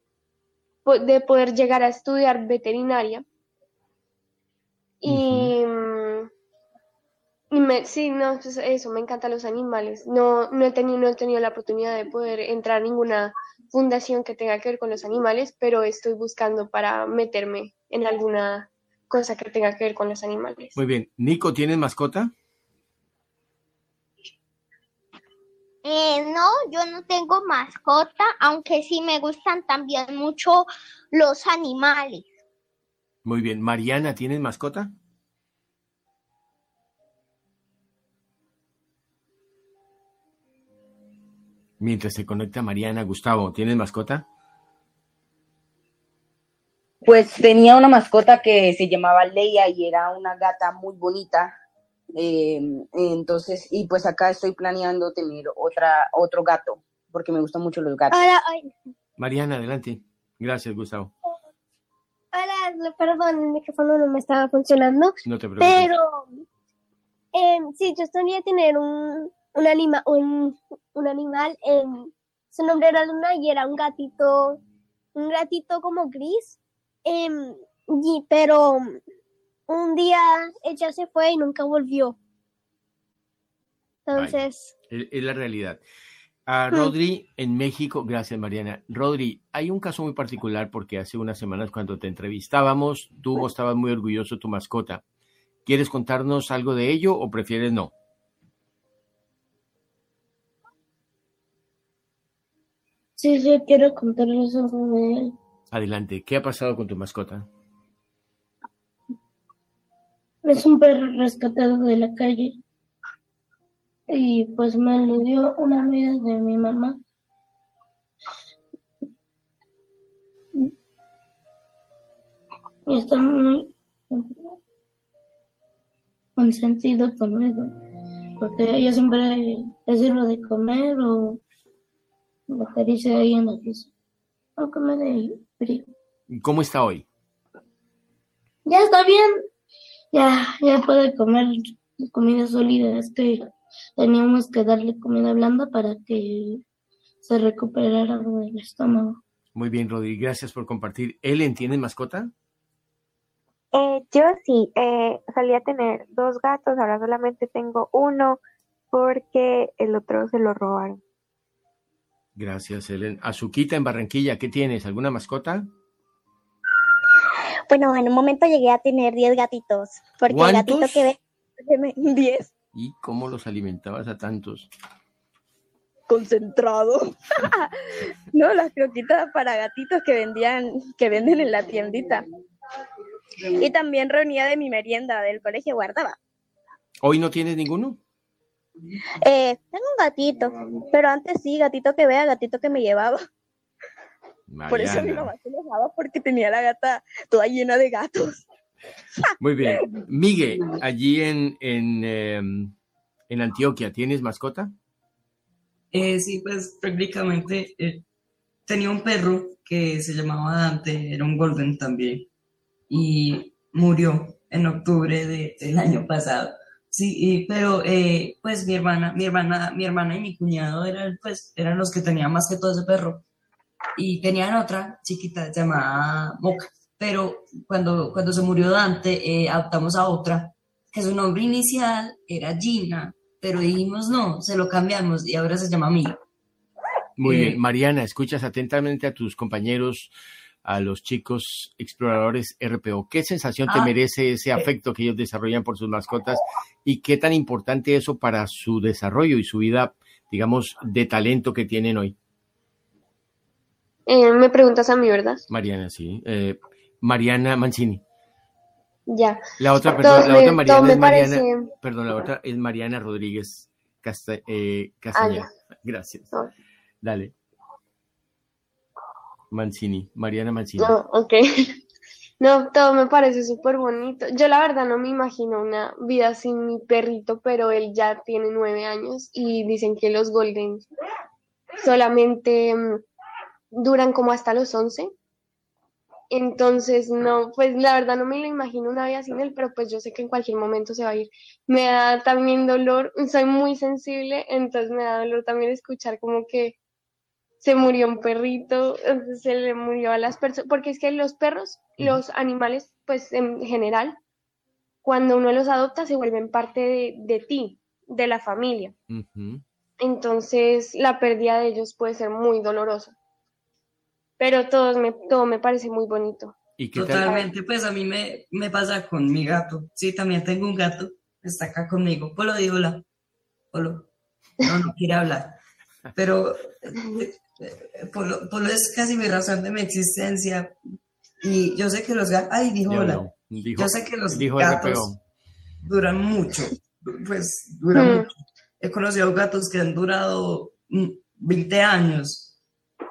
de poder llegar a estudiar veterinaria. Y, y me, sí, no, pues eso, me encantan los animales. No, no, he tenido, no he tenido la oportunidad de poder entrar a ninguna fundación que tenga que ver con los animales, pero estoy buscando para meterme en alguna cosa que tenga que ver con los animales. Muy bien. Nico, ¿tienes mascota? Eh, no, yo no tengo mascota, aunque sí me gustan también mucho los animales. Muy bien. Mariana, ¿tienes mascota? Mientras se conecta Mariana, Gustavo, ¿tienes mascota? Pues tenía una mascota que se llamaba Leia y era una gata muy bonita. Eh, entonces, y pues acá estoy planeando tener otra, otro gato, porque me gustan mucho los gatos. Mariana, adelante. Gracias, Gustavo. Hola, perdón, el micrófono no me estaba funcionando. No te preocupes. Pero eh, sí, yo a tener un, un, anima, un, un animal, en, su nombre era Luna y era un gatito, un gatito como gris, em, y, pero un día ella se fue y nunca volvió. Entonces... es la realidad. A mm. Rodri en México, gracias Mariana. Rodri, hay un caso muy particular porque hace unas semanas cuando te entrevistábamos, tú estabas muy orgulloso de tu mascota. ¿Quieres contarnos algo de ello o prefieres no? Sí, sí, quiero contarles algo de él. Adelante, ¿qué ha pasado con tu mascota? Es un perro rescatado de la calle. Y pues me lo dio una amiga de mi mamá. Y está muy consentido conmigo. Porque ella siempre le sirve de comer o dice ahí en la pieza. Aunque me dé frío. ¿Cómo está hoy? Ya está bien. Ya, ya puede comer comida sólida. Es que teníamos que darle comida blanda para que se recuperara del estómago. Muy bien, Rodri, gracias por compartir. ¿Ellen tiene mascota? Eh, yo sí, eh, a tener dos gatos, ahora solamente tengo uno porque el otro se lo robaron. Gracias, Helen. Azuquita en Barranquilla, ¿qué tienes? ¿Alguna mascota? Bueno, en un momento llegué a tener 10 gatitos. Porque el gatito que ve, 10. ¿Y cómo los alimentabas a tantos? concentrado. no, las croquitas para gatitos que vendían, que venden en la tiendita. Y también reunía de mi merienda del colegio, guardaba. ¿Hoy no tienes ninguno? Eh, tengo un gatito, pero antes sí, gatito que vea, gatito que me llevaba. Por eso mi mamá se enojaba porque tenía la gata toda llena de gatos. Muy bien. Miguel, allí en, en, em, en Antioquia, ¿tienes mascota? Eh, sí, pues prácticamente eh, tenía un perro que se llamaba Dante, era un golden también, y murió en octubre del año pasado. Sí, pero eh, pues mi hermana, mi hermana, mi hermana y mi cuñado eran, pues, eran los que tenían más que todo ese perro. Y tenían otra chiquita llamada Moca. Pero cuando, cuando se murió Dante, eh, adoptamos a otra, que su nombre inicial era Gina, pero dijimos no, se lo cambiamos y ahora se llama Mía. Muy bien, eh, Mariana, escuchas atentamente a tus compañeros a los chicos exploradores RPO. ¿Qué sensación te ah, merece ese afecto que ellos desarrollan por sus mascotas y qué tan importante eso para su desarrollo y su vida, digamos, de talento que tienen hoy? Eh, me preguntas a mí, ¿verdad? Mariana, sí. Eh, Mariana Mancini. Ya. La otra, perdón, la otra Mariana es Mariana, perdón, la otra es Mariana Rodríguez eh, Castañeda. Ah, Gracias. Dale. Mancini, Mariana Mancini. No, ok. No, todo me parece súper bonito. Yo la verdad no me imagino una vida sin mi perrito, pero él ya tiene nueve años y dicen que los Golden solamente mm, duran como hasta los once. Entonces, no, pues la verdad no me lo imagino una vida sin él, pero pues yo sé que en cualquier momento se va a ir. Me da también dolor, soy muy sensible, entonces me da dolor también escuchar como que se murió un perrito, se le murió a las personas, porque es que los perros, los animales, pues en general, cuando uno los adopta se vuelven parte de, ti, de la familia. Entonces la pérdida de ellos puede ser muy dolorosa. Pero todo me, todo me parece muy bonito. Totalmente, pues a mí me, me, pasa con mi gato. Sí, también tengo un gato, está acá conmigo. Polo, digo hola. Polo. No, no quiere hablar. Pero Polo, es casi mi razón de mi existencia. Y yo sé que los gatos, ay, dijo hola. yo sé que los gatos duran mucho, pues duran mm. mucho. He conocido gatos que han durado 20 años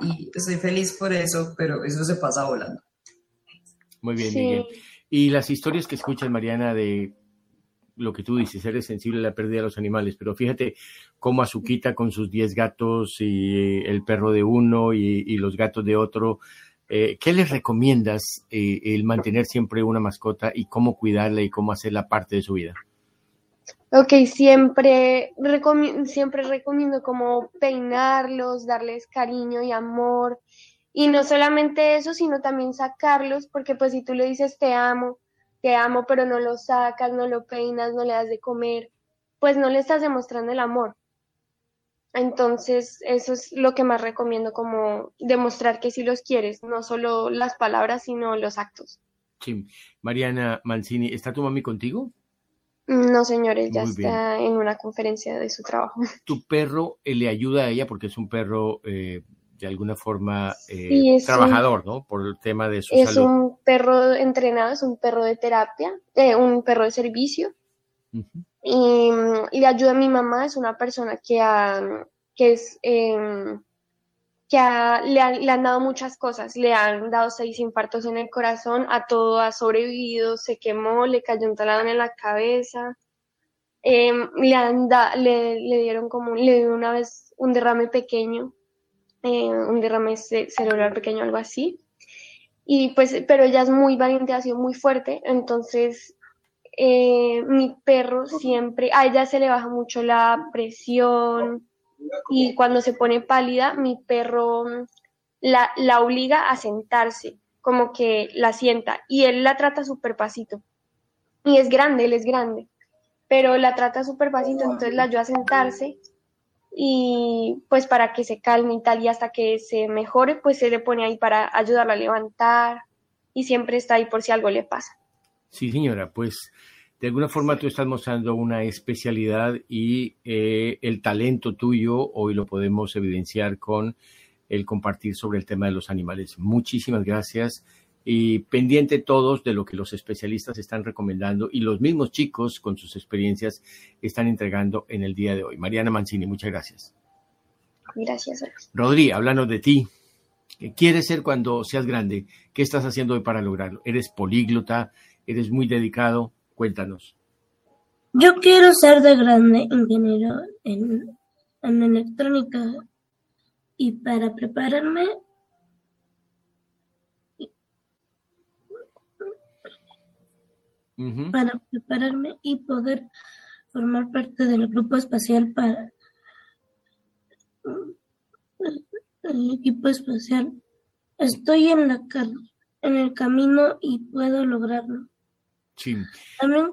y estoy feliz por eso, pero eso se pasa volando. Muy bien, Miguel. Y las historias que escuchas, Mariana, de lo que tú dices, eres sensible a la pérdida de los animales, pero fíjate cómo Azuquita con sus 10 gatos y el perro de uno y, los gatos de otro, eh, ¿qué les recomiendas eh, el mantener siempre una mascota y cómo cuidarla y cómo hacerla parte de su vida? Ok, siempre, siempre recomiendo como peinarlos, darles cariño y amor. Y no solamente eso, sino también sacarlos, porque pues si tú le dices te amo, te amo, pero no lo sacas, no lo peinas, no le das de comer, pues no le estás demostrando el amor. Entonces, eso es lo que más recomiendo, como demostrar que sí los quieres, no solo las palabras, sino los actos. Sí. Mariana Mancini, ¿está tu mami contigo? No, señores, ya está en una conferencia de su trabajo. ¿Tu perro eh, le ayuda a ella porque es un perro eh, de alguna forma eh, trabajador, ¿no? Por el tema de su es un perro entrenado, es un perro de terapia, eh, un perro de servicio. Y mm, le ayuda a mi mamá, es una persona que, que es... Que le, han, dado muchas cosas, le han dado seis infartos en el corazón, a todo ha sobrevivido, se quemó, le cayó un taladro en la cabeza, em, le, han le, le, dieron como, le dio una vez un derrame pequeño eh, un derrame cerebral pequeño, algo así. Y pues, pero ella es muy valiente, ha sido muy fuerte, entonces eh, mi perro siempre, a ella se le baja mucho la presión y cuando se pone pálida, mi perro la, la obliga a sentarse, como que la sienta y él la trata súper pasito. Y es grande, él es grande, pero la trata súper pasito, entonces la ayuda a sentarse y pues para que se calme y tal y hasta que se mejore pues se le pone ahí para ayudarla a levantar y siempre está ahí por si algo le pasa. Sí señora, pues de alguna forma tú estás mostrando una especialidad y eh, el talento tuyo hoy lo podemos evidenciar con el compartir sobre el tema de los animales. Muchísimas gracias y pendiente todos de lo que los especialistas están recomendando y los mismos chicos con sus experiencias están entregando en el día de hoy. Mariana Mancini, muchas gracias. Gracias. Rodri, hablando de ti, ¿qué quieres ser cuando seas grande? ¿Qué estás haciendo hoy para lograrlo? ¿Eres políglota? ¿Eres muy dedicado? Cuéntanos. Yo quiero ser de grande ingeniero en, en electrónica y para prepararme para prepararme y poder formar parte del grupo espacial para el equipo espacial. Estoy en la en el camino y puedo lograrlo. Sí. También,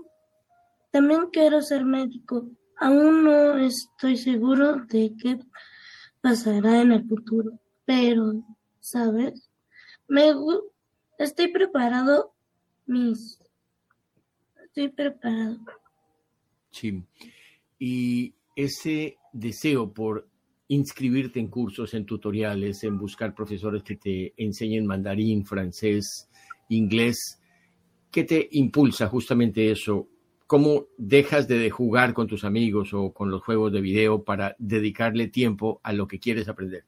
también quiero ser médico. Aún no estoy seguro de qué pasará en el futuro, pero, ¿sabes? Me estoy preparado mis estoy preparado. Sí. Y ese deseo por inscribirte en cursos, en tutoriales, en buscar profesores que te enseñen mandarín, francés, inglés, ¿qué te impulsa justamente eso? ¿Cómo dejas de jugar con tus amigos o con los juegos de video para dedicarle tiempo a lo que quieres aprender?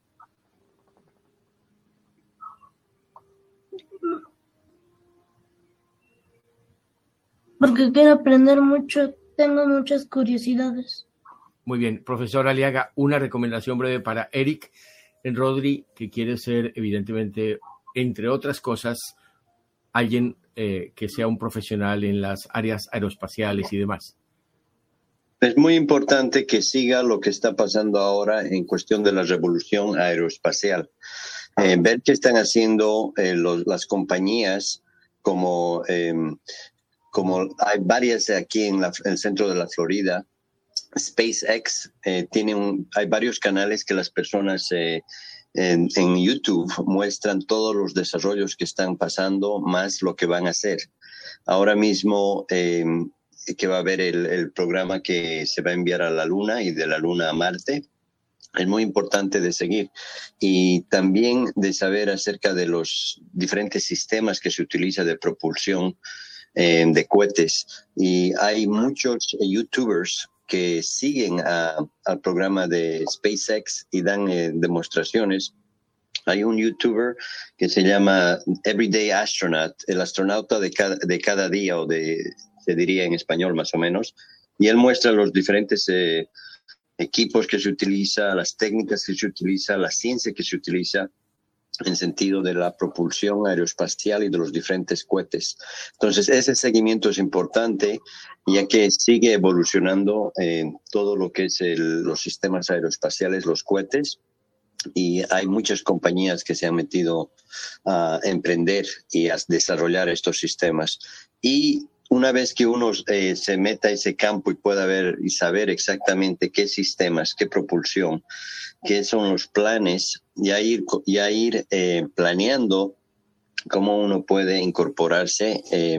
porque quiero aprender mucho, tengo muchas curiosidades. Muy bien, profesor Aliaga, una recomendación breve para Eric en Rodri, que quiere ser evidentemente, entre otras cosas, alguien eh, que sea un profesional en las áreas aeroespaciales y demás. Es muy importante que siga lo que está pasando ahora en cuestión de la revolución aeroespacial. Eh, ver qué están haciendo eh, las compañías como em, como hay varias aquí en, el centro de la Florida, SpaceX eh, tiene un, hay varios canales que las personas eh, en, YouTube muestran todos los desarrollos que están pasando, más lo que van a hacer. Ahora mismo em, que va a haber el, el, programa que se va a enviar a la Luna y de la Luna a Marte. Es muy importante de seguir y también de saber acerca de los diferentes sistemas que se utiliza de propulsión eh, de cohetes. Y hay muchos youtubers que siguen al programa de SpaceX y dan eh, demostraciones. Hay un youtuber que se llama Everyday Astronaut, el astronauta de cada, de cada día, o de, se diría en español más o menos, y él muestra los diferentes eh, equipos que se utiliza, las técnicas que se utiliza, la ciencia que se utiliza en sentido de la propulsión aeroespacial y de los diferentes cohetes. Entonces, ese seguimiento es importante ya que sigue evolucionando en todo lo que es los sistemas aeroespaciales, los cohetes, y hay muchas compañías que se han metido a emprender y a desarrollar estos sistemas. Y una vez que uno eh, se meta a ese campo y pueda ver y saber exactamente qué sistemas, qué propulsión, qué son los planes, ya ir, ya ir eh, planeando cómo uno puede incorporarse eh,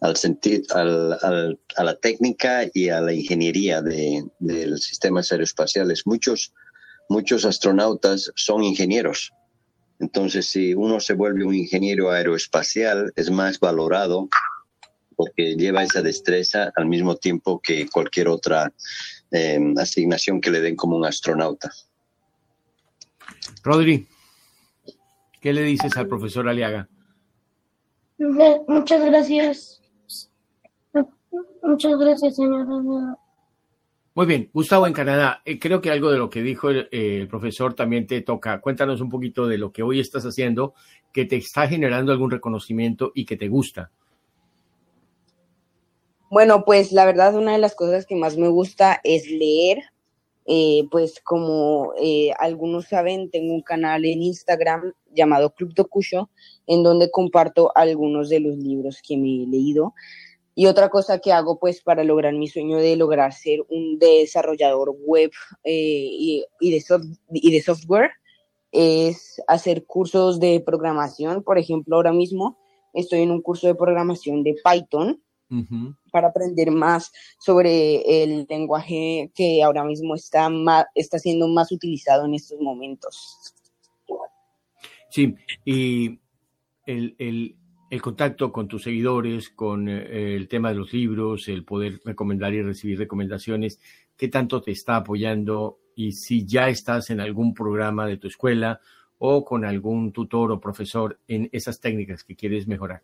al sentir, al, a la técnica y a la ingeniería de, de sistemas aeroespaciales. Muchos, muchos astronautas son ingenieros. Entonces, si uno se vuelve un ingeniero aeroespacial, es más valorado porque lleva esa destreza al mismo tiempo que cualquier otra eh, asignación que le den como un astronauta. Rodri, ¿qué le dices al profesor Aliaga? Muchas gracias. Muchas gracias, señor. Muy bien, Gustavo en Canadá, eh, creo que algo de lo que dijo el, eh, el, profesor también te toca. Cuéntanos un poquito de lo que hoy estás haciendo, que te está generando algún reconocimiento y que te gusta. Bueno, pues la verdad una de las cosas que más me gusta es leer. Eh, pues como eh, algunos saben, tengo un canal en Instagram llamado Club Docucho, en donde comparto algunos de los libros que me he leído. Y otra cosa que hago pues para lograr mi sueño de lograr ser un desarrollador web eh, y, de y de software es hacer cursos de programación. Por ejemplo, ahora mismo estoy en un curso de programación de Python para aprender más sobre el lenguaje que ahora mismo está, está siendo más utilizado en estos momentos. Sí, y el, contacto con tus seguidores, con eh, el tema de los libros, el poder recomendar y recibir recomendaciones, ¿qué tanto te está apoyando? Y si ya estás en algún programa de tu escuela o con algún tutor o profesor en esas técnicas que quieres mejorar.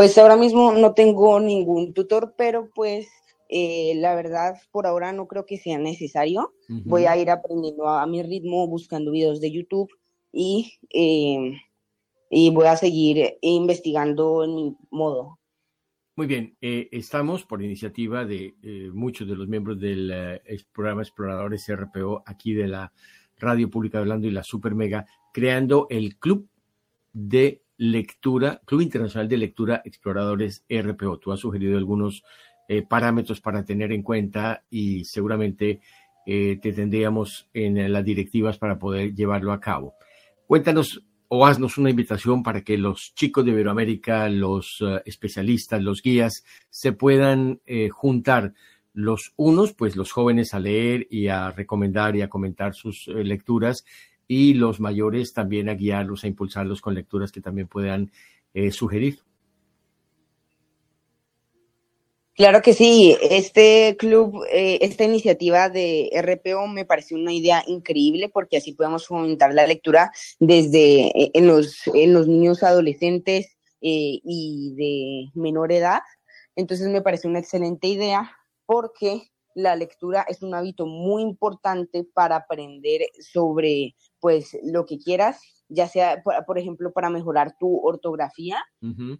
Pues ahora mismo no tengo ningún tutor, pero pues eh, la verdad por ahora no creo que sea necesario. Voy a ir aprendiendo a, mi ritmo, buscando videos de YouTube y, em, y voy a seguir investigando en mi modo. Muy bien, eh, estamos por iniciativa de eh, muchos de los miembros del programa Exploradores RPO aquí de la Radio Pública de Orlando y la Super Mega, creando el Club de lectura, Club Internacional de Lectura Exploradores RPO. Tú has sugerido algunos eh, parámetros para tener en cuenta y seguramente eh, te tendríamos en las directivas para poder llevarlo a cabo. Cuéntanos o haznos una invitación para que los chicos de Iberoamérica, los eh, especialistas, los guías, se puedan juntar los unos, pues los jóvenes a leer y a recomendar y a comentar sus lecturas y los mayores también a guiarlos, a impulsarlos con lecturas que también puedan eh, sugerir. Claro que sí, este club, eh, esta iniciativa de RPO me pareció una idea increíble porque así podemos fomentar la lectura desde eh, en, los, en los niños adolescentes y de menor edad. Entonces me pareció una excelente idea porque la lectura es un hábito muy importante para aprender sobre pues lo que quieras, ya sea, por, ejemplo, para mejorar tu ortografía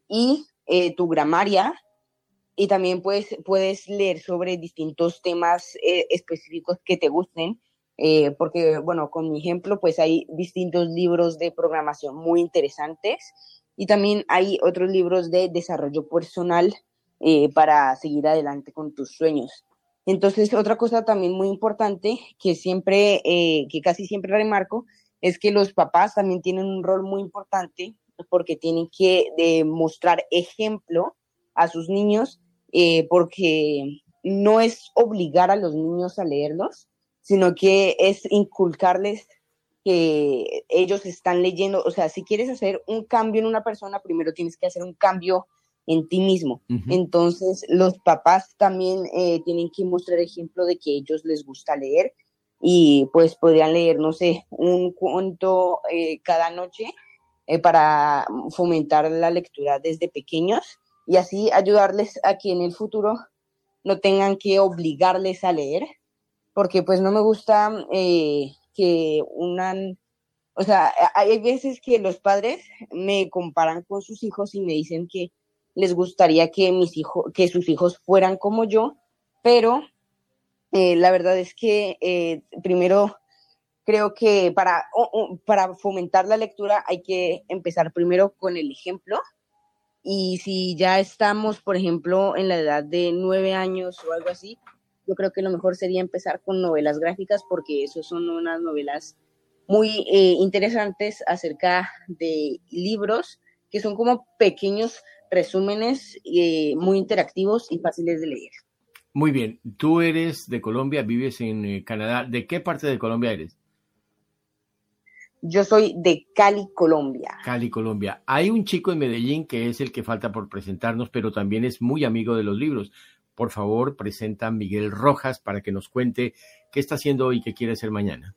y eh, tu gramaria. Y también puedes, puedes leer sobre distintos temas eh, específicos que te gusten, eh, porque, bueno, con mi ejemplo, pues hay distintos libros de programación muy interesantes y también hay otros libros de desarrollo personal para seguir adelante con tus sueños. Entonces, otra cosa también muy importante que siempre, eh, que casi siempre remarco, es que los papás también tienen un rol muy importante porque tienen que mostrar ejemplo a sus niños, eh, porque no es obligar a los niños a leerlos, sino que es inculcarles que ellos están leyendo, o sea, si quieres hacer un cambio en una persona, primero tienes que hacer un cambio en ti mismo. Entonces, los papás también eh, tienen que mostrar ejemplo de que ellos les gusta leer y pues podrían leer, no sé, un cuento eh, cada noche eh, para fomentar la lectura desde pequeños y así ayudarles a que en el futuro no tengan que obligarles a leer, porque pues no me gusta que una, o sea, hay veces que los padres me comparan con sus hijos y me dicen que les gustaría que mis hijos, que sus hijos fueran como yo, pero eh, la verdad es que eh, primero creo que para, para fomentar la lectura hay que empezar primero con el ejemplo. Y si ya estamos, por ejemplo, en la edad de nueve años o algo así, yo creo que lo mejor sería empezar con novelas gráficas porque eso son unas novelas muy eh, interesantes acerca de libros que son como pequeños resúmenes eh, muy interactivos y fáciles de leer. Muy bien, tú eres de Colombia, vives en eh, Canadá. ¿De qué parte de Colombia eres? Yo soy de Cali, Colombia. Cali, Colombia. Hay un chico en Medellín que es el que falta por presentarnos, pero también es muy amigo de los libros. Por favor, presenta a Miguel Rojas para que nos cuente qué está haciendo hoy y qué quiere hacer mañana.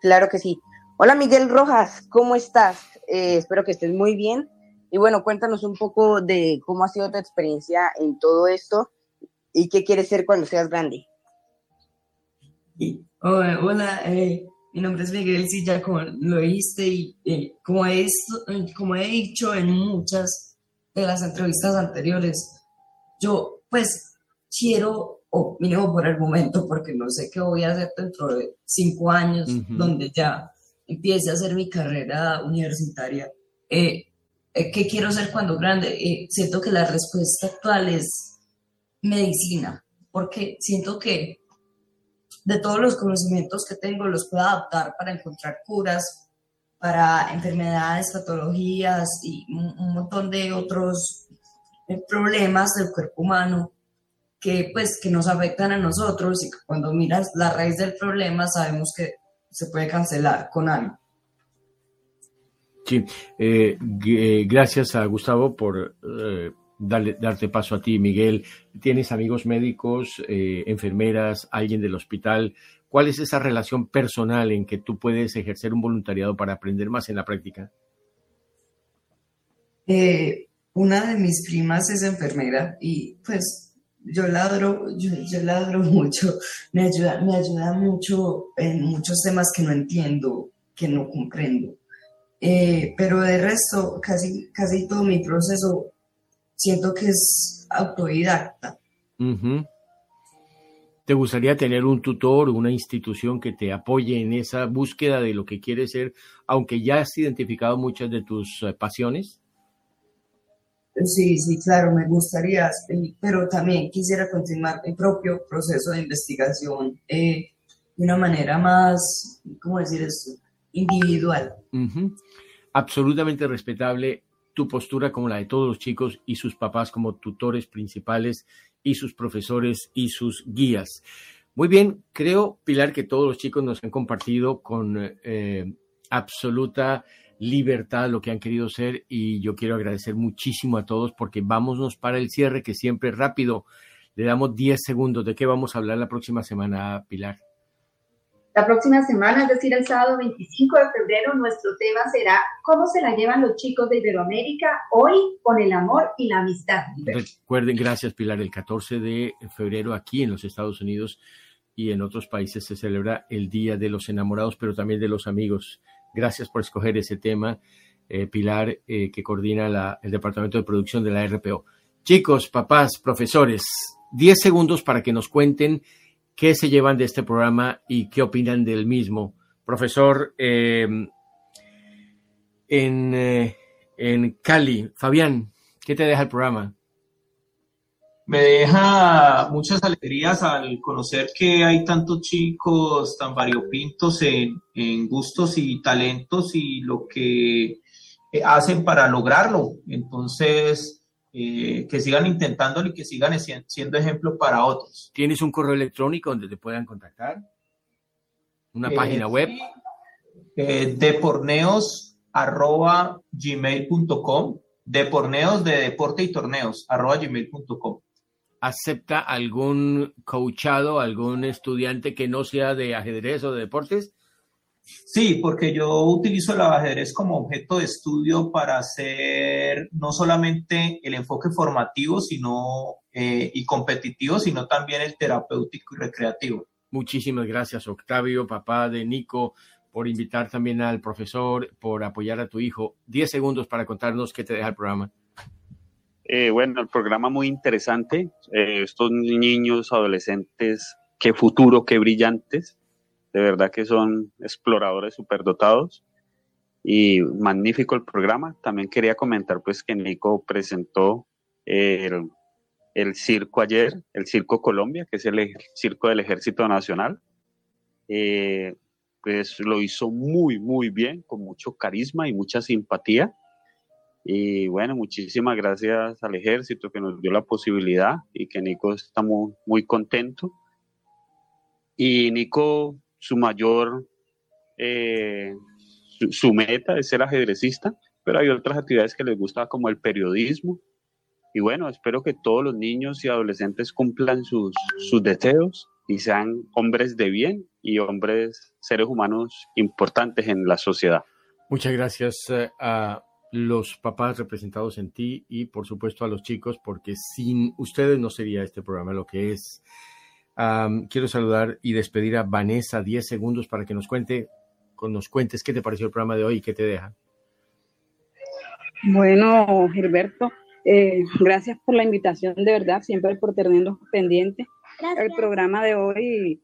Claro que sí. Hola Miguel Rojas, ¿cómo estás? Eh, espero que estés muy bien. Y bueno, cuéntanos un poco de cómo ha sido tu experiencia en todo esto y qué quieres ser cuando seas grande. hola, eh, mi nombre es Miguel, ya como lo dijiste y eh, como, he como he dicho en muchas de las entrevistas anteriores, yo pues quiero, o mínimo por el momento, porque no sé qué voy a hacer dentro de cinco años, donde ya empiece a hacer mi carrera universitaria. Eh, ¿qué quiero ser cuando grande? Eh, siento que la respuesta actual es medicina, porque siento que de todos los conocimientos que tengo los puedo adaptar para encontrar curas para enfermedades, patologías y un, montón de otros eh, problemas del cuerpo humano que pues que nos afectan a nosotros y cuando miras la raíz del problema sabemos que se puede cancelar con algo. Sí, eh, eh, gracias a Gustavo por darle, darte paso a ti, Miguel. ¿Tienes amigos médicos, enfermeras, alguien del hospital? ¿Cuál es esa relación personal en que tú puedes ejercer un voluntariado para aprender más en la práctica? Eh, una de mis primas es enfermera y pues yo ladro, yo, ladro mucho, me ayuda, me ayuda mucho en muchos temas que no entiendo, que no comprendo. Eh, pero de resto, casi, casi todo mi proceso siento que es autodidacta. ¿Te gustaría tener un tutor o una institución que te apoye en esa búsqueda de lo que quieres ser, aunque ya has identificado muchas de tus eh, pasiones? Sí, sí, claro, me gustaría, pero también quisiera continuar mi propio proceso de investigación eh, de una manera más, ¿cómo decir esto? Individual. Absolutamente respetable tu postura como la de todos los chicos y sus papás como tutores principales y sus profesores y sus guías. Muy bien, creo, Pilar, que todos los chicos nos han compartido con eh, absoluta libertad lo que han querido ser y yo quiero agradecer muchísimo a todos porque vámonos para el cierre que siempre es rápido. Le damos 10 segundos. ¿De qué vamos a hablar la próxima semana, Pilar? La próxima semana, es decir, el sábado 25 de febrero, nuestro tema será cómo se la llevan los chicos de Iberoamérica hoy con el amor y la amistad. Recuerden, gracias Pilar, el 14 de febrero aquí en los Estados Unidos y en otros países se celebra el Día de los Enamorados, pero también de los amigos. Gracias por escoger ese tema, eh, Pilar, eh, que coordina el Departamento de Producción de la RPO. Chicos, papás, profesores, 10 segundos para que nos cuenten qué se llevan de este programa y qué opinan del mismo. Profesor em, en, eh, en Cali, Fabián, ¿qué te deja el programa? Me deja muchas alegrías al conocer que hay tantos chicos tan variopintos en, en gustos y talentos y lo que eh, hacen para lograrlo. Entonces, eh, que sigan intentándolo y que sigan siendo ejemplo para otros. ¿Tienes un correo electrónico donde te puedan contactar? ¿Una eh, página web? Eh, deporneos arroba gmail.com deporneos de deporte y torneos arroba gmail.com ¿Acepta algún coachado, algún estudiante que no sea de ajedrez o de deportes? Sí, porque yo utilizo el ajedrez como objeto de estudio para hacer no solamente el enfoque formativo sino, eh, y competitivo, sino también el terapéutico y recreativo. Muchísimas gracias, Octavio, papá de Nico, por invitar también al profesor, por apoyar a tu hijo. Diez segundos para contarnos qué te deja el programa. Eh, bueno, el programa muy interesante. Eh, estos niños, adolescentes, qué futuro, qué brillantes de verdad que son exploradores superdotados y magnífico el programa. También quería comentar pues que Nico presentó el, circo ayer, el Circo Colombia, que es el circo del Ejército Nacional. Eh, pues lo hizo muy, muy bien, con mucho carisma y mucha simpatía. Y bueno, muchísimas gracias al ejército que nos dio la posibilidad y que Nico está muy, muy contento. Y Nico su mayor, eh, su, meta es ser ajedrecista, pero hay otras actividades que les gusta como el periodismo. Y bueno, espero que todos los niños y adolescentes cumplan sus, sus deseos y sean hombres de bien y hombres, seres humanos importantes en la sociedad. Muchas gracias eh, a los papás representados en ti y por supuesto a los chicos, porque sin ustedes no sería este programa lo que es quiero saludar y despedir a Vanessa 10 segundos para que nos cuente, nos cuentes qué te pareció el programa de hoy y qué te deja. Bueno, Gilberto, eh, gracias por la invitación, de verdad, siempre por tenernos pendientes. El programa de hoy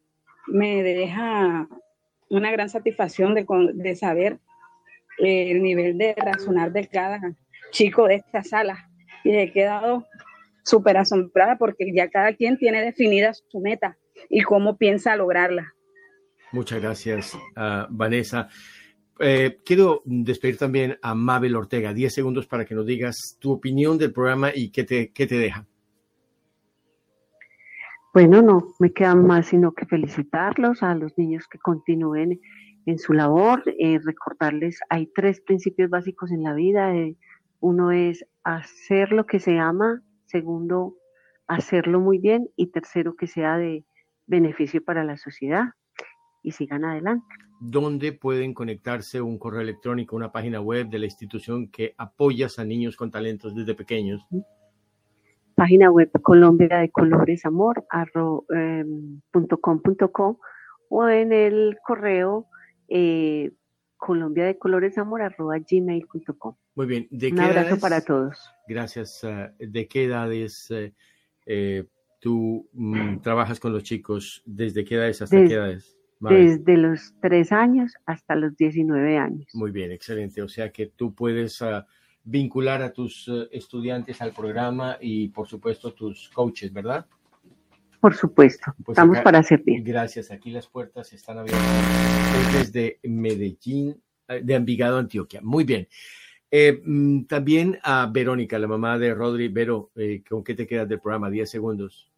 me deja una gran satisfacción de, saber eh, el nivel de razonar de cada chico de esta sala. Y he quedado súper asombrada porque ya cada quien tiene definida su meta y cómo piensa lograrla. Muchas gracias, Vanessa. Eh, quiero despedir también a Mabel Ortega. Diez segundos para que nos digas tu opinión del programa y qué te, qué te deja. Bueno, no me queda más sino que felicitarlos a los niños que continúen en su labor, eh, recordarles, hay tres principios básicos en la vida. Eh, uno es hacer lo que se ama, segundo, hacerlo muy bien y tercero, que sea de beneficio para la sociedad y sigan adelante. ¿Dónde pueden conectarse un correo electrónico, una página web de la institución que apoyas a niños con talentos desde pequeños? Página web Colombia de Colores Amor em, o en el correo eh, Colombia de Colores Amor gmail.com. Muy bien. ¿De Un abrazo para todos. Gracias. Ah, ¿De qué edades eh, eh, tú mm, trabajas con los chicos? ¿Desde qué edades hasta qué edades? Desde los tres años hasta los 19 años. Muy bien, excelente. O sea que tú puedes ah, vincular a tus eh, estudiantes al programa y por supuesto tus coaches, ¿verdad? Por supuesto, pues estamos para servir. Gracias, aquí las puertas están abiertas desde Medellín, eh, de Envigado, Antioquia. Muy bien. Eh, mm, también a Verónica, la mamá de Rodri. Vero, eh, ¿con qué te quedas del programa? Diez segundos.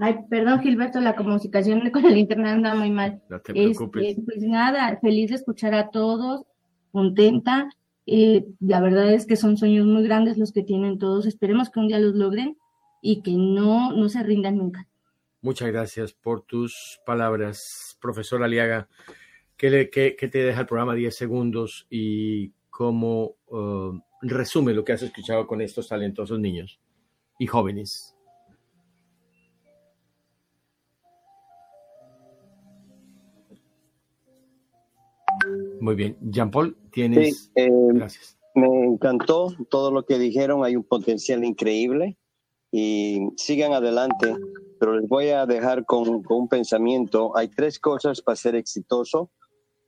Ay, perdón, Gilberto, la comunicación con el internet anda muy mal. No te preocupes. Este, pues nada, feliz de escuchar a todos, contenta. Eh, la verdad es que son sueños muy grandes los que tienen todos. Esperemos que un día los logren y que no, no se rindan nunca. Muchas gracias por tus palabras, profesor Aliaga. ¿Qué, te deja el programa 10 segundos y cómo uh, resume lo que has escuchado con estos talentosos niños y jóvenes? Muy bien. Jean Paul, tienes. Eh, Gracias. Me encantó todo lo que dijeron. Hay un potencial increíble y sigan adelante. Pero les voy a dejar con, con un pensamiento. Hay tres cosas para ser exitoso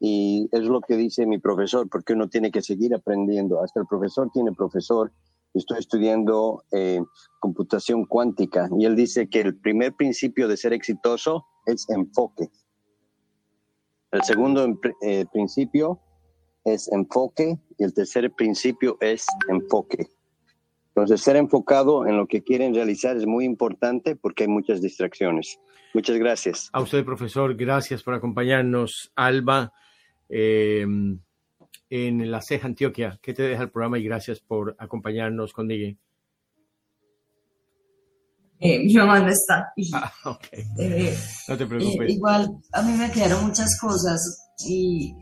y es lo que dice mi profesor, porque uno tiene que seguir aprendiendo. Hasta el profesor tiene profesor. Estoy estudiando eh, computación cuántica y él dice que el primer principio de ser exitoso es enfoque. El segundo eh, principio es enfoque y el tercer principio es enfoque. Entonces, ser enfocado en lo que quieren realizar es muy importante porque hay muchas distracciones. Muchas gracias. A usted, profesor, gracias por acompañarnos. Alba, em, en La Ceja, Antioquia, ¿qué te deja el programa? Y gracias por acompañarnos con Miguel. Eh, mi mamá no está. Ah, eh, no te preocupes. igual, a mí me quedaron muchas cosas y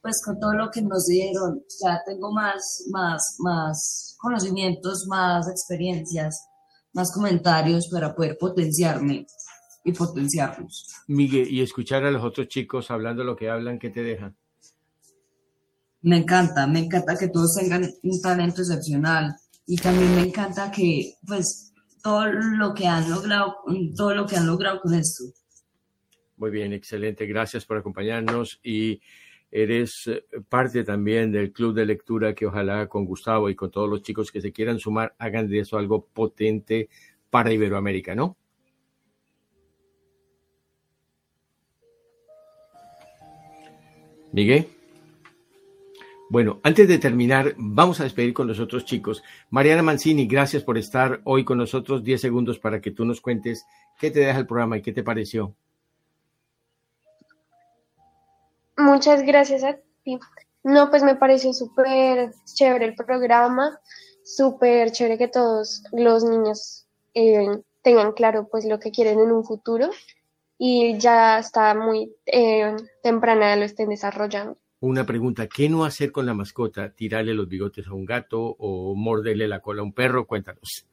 pues con todo lo que nos dieron, ya tengo más, más, más conocimientos, más experiencias, más comentarios para poder potenciarme y potenciarlos. Miguel, y escuchar a los otros chicos hablando lo que hablan, ¿qué te deja? Me encanta, me encanta que todos tengan un talento excepcional y también me encanta que pues todo lo que han logrado, todo lo que han logrado con esto. Muy bien, excelente. Gracias por acompañarnos y eres eh, parte también del club de lectura que ojalá con Gustavo y con todos los chicos que se quieran sumar hagan de eso algo potente para Iberoamérica, ¿no? Miguel. Bueno, antes de terminar, vamos a despedir con los otros chicos. Mariana Mancini, gracias por estar hoy con nosotros. Diez segundos para que tú nos cuentes qué te deja el programa y qué te pareció. Muchas gracias a ti. No, pues me pareció súper chévere el programa, súper chévere que todos los niños eh, tengan claro pues lo que quieren en un futuro y ya está muy eh, temprana lo estén desarrollando una pregunta, ¿qué no hacer con la mascota? ¿Tirarle los bigotes a un gato o morderle la cola a un perro? Cuéntanos.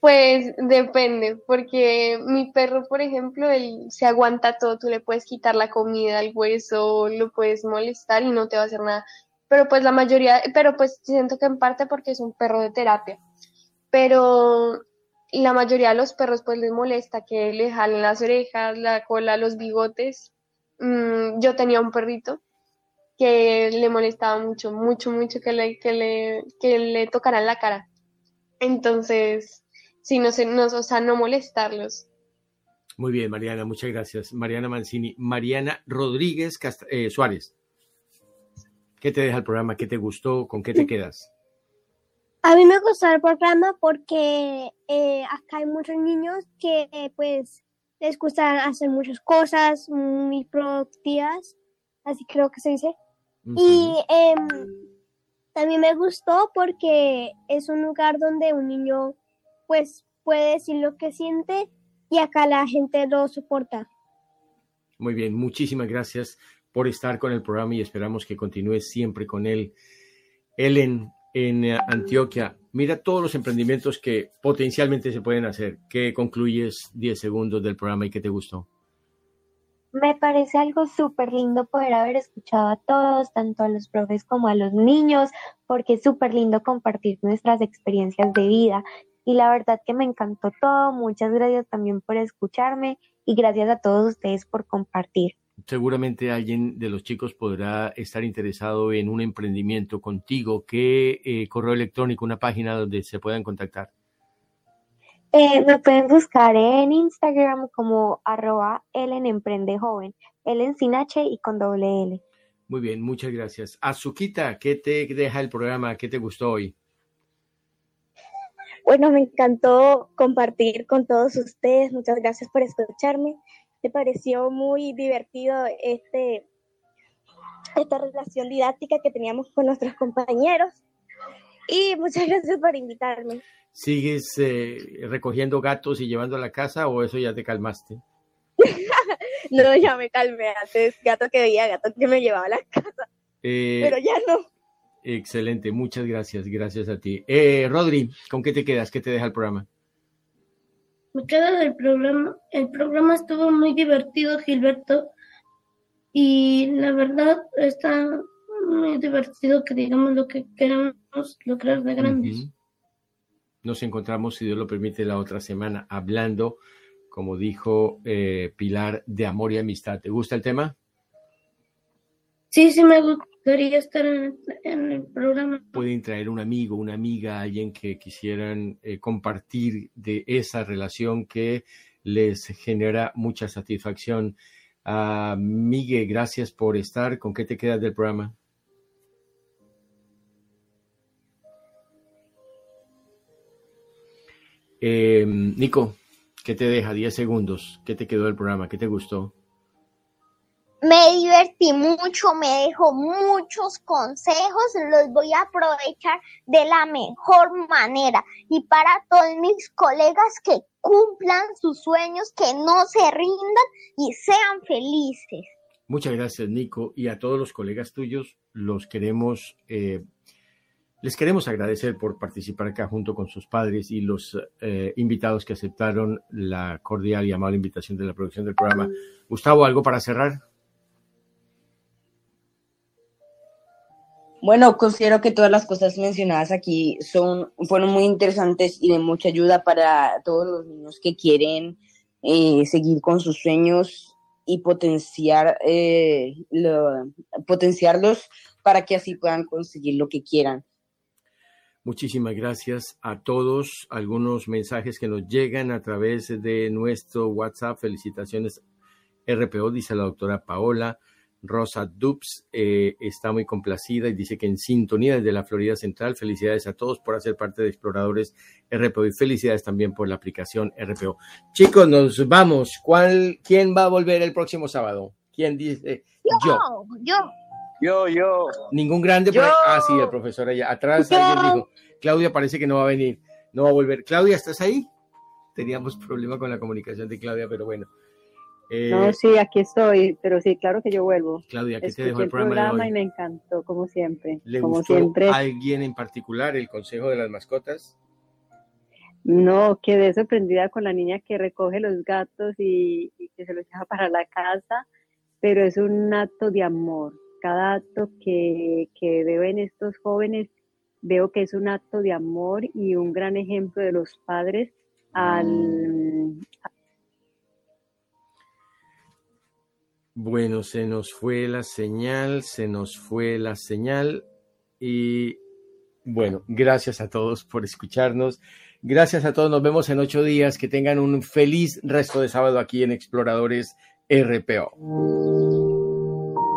Pues depende, porque mi perro, por ejemplo, él se aguanta todo, tú le puedes quitar la comida, el hueso, lo puedes molestar y no te va a hacer nada. Pero pues la mayoría, pero pues siento que en parte porque es un perro de terapia. Pero la mayoría de los perros pues les molesta que le jalen las orejas, la cola, los bigotes Mm, yo tenía un perrito que le molestaba mucho, mucho, mucho que le, que le, que le tocaran la cara. Entonces, sí, no sé, no, o sea, no molestarlos. Muy bien, Mariana, muchas gracias. Mariana Mancini. Mariana Rodríguez eh, Suárez. ¿Qué te deja el programa? ¿Qué te gustó? ¿Con qué te quedas? A mí me gustó el programa porque eh, acá hay muchos niños que pues les gusta hacer muchas cosas muy productivas, así creo que se dice. Y em, también me gustó porque es un lugar donde un niño pues puede decir lo que siente y acá la gente lo soporta. Muy bien, muchísimas gracias por estar con el programa y esperamos que continúes siempre con él. Ellen, en eh, Antioquia, mira todos los emprendimientos que potencialmente se pueden hacer. ¿Qué concluyes 10 segundos del programa y qué te gustó? Me parece algo súper lindo poder haber escuchado a todos, tanto a los profes como a los niños, porque es súper lindo compartir nuestras experiencias de vida y la verdad que me encantó todo. Muchas gracias también por escucharme y gracias a todos ustedes por compartir. Seguramente alguien de los chicos podrá estar interesado en un emprendimiento contigo. ¿Qué eh, correo electrónico, una página donde se puedan contactar? Eh, me pueden buscar en Instagram como arroba Ellen Emprende Joven, Ellen sin H y con doble L. Muy bien, muchas gracias. Azuquita, ¿qué te deja el programa? ¿Qué te gustó hoy? Bueno, me encantó compartir con todos ustedes. Muchas gracias por escucharme. Me pareció muy divertido este, esta relación didáctica que teníamos con nuestros compañeros. Y muchas gracias por invitarme. ¿Sigues eh, recogiendo gatos y llevando a la casa o eso ya te calmaste? no, ya me calmé antes. Gato que veía, gato que me llevaba a la casa. Eh, Pero ya no. Excelente, muchas gracias, gracias a ti. Eh, Rodri, ¿con qué te quedas? ¿Qué te deja el programa? Me queda del programa. El programa estuvo muy divertido, Gilberto, y la verdad está muy divertido que digamos lo que queramos lograr de grandes. Nos encontramos, si Dios lo permite, la otra semana hablando, como dijo eh, Pilar, de amor y amistad. ¿Te gusta el tema? Sí, sí me gustaría estar en, el programa. Pueden traer un amigo, una amiga, alguien que quisieran eh, compartir de esa relación que les genera mucha satisfacción. Uh, Miguel, gracias por estar. ¿Con qué te quedas del programa? Eh, Nico, ¿qué te deja? 10 segundos. ¿Qué te quedó del programa? ¿Qué te gustó? Me divertí mucho, me dejó muchos consejos, los voy a aprovechar de la mejor manera. Y para todos mis colegas que cumplan sus sueños, que no se rindan y sean felices. Muchas gracias, Nico. Y a todos los colegas tuyos, los queremos, eh, les queremos agradecer por participar acá junto con sus padres y los eh, invitados que aceptaron la cordial y amable invitación de la producción del programa. Gustavo, ¿algo para cerrar? Bueno, considero que todas las cosas mencionadas aquí son, fueron muy interesantes y de mucha ayuda para todos los niños que quieren eh, seguir con sus sueños y potenciar, eh, potenciarlos para que así puedan conseguir lo que quieran. Muchísimas gracias a todos. Algunos mensajes que nos llegan a través de nuestro WhatsApp. Felicitaciones RPO, dice la doctora Paola. Rosa Dubs eh, está muy complacida y dice que en sintonía desde la Florida Central. Felicidades a todos por hacer parte de Exploradores RPO y felicidades también por la aplicación RPO. Chicos, nos vamos. ¿Cuál, ¿Quién va a volver el próximo sábado? ¿Quién dice? Yo. Yo. Yo, yo. Ningún grande. Por Ah, sí, el profesor allá. Atrás alguien dijo, Claudia parece que no va a venir, no va a volver. Claudia, ¿estás ahí? Teníamos problema con la comunicación de Claudia, pero bueno. Eh, no, sí, aquí estoy, pero sí, claro que yo vuelvo. Claudia, ¿qué te dejó el programa, y me encantó, como siempre. ¿Le como gustó siempre. alguien en particular el consejo de las mascotas? No, quedé sorprendida con la niña que recoge los gatos y, que se los lleva para la casa, pero es un acto de amor. Cada acto que, que veo en estos jóvenes, veo que es un acto de amor y un gran ejemplo de los padres al, mm. Bueno, se nos fue la señal, se nos fue la señal y Bueno, gracias a todos por escucharnos. Gracias a todos. Nos vemos en ocho días. Que tengan un feliz resto de sábado aquí en Exploradores RPO.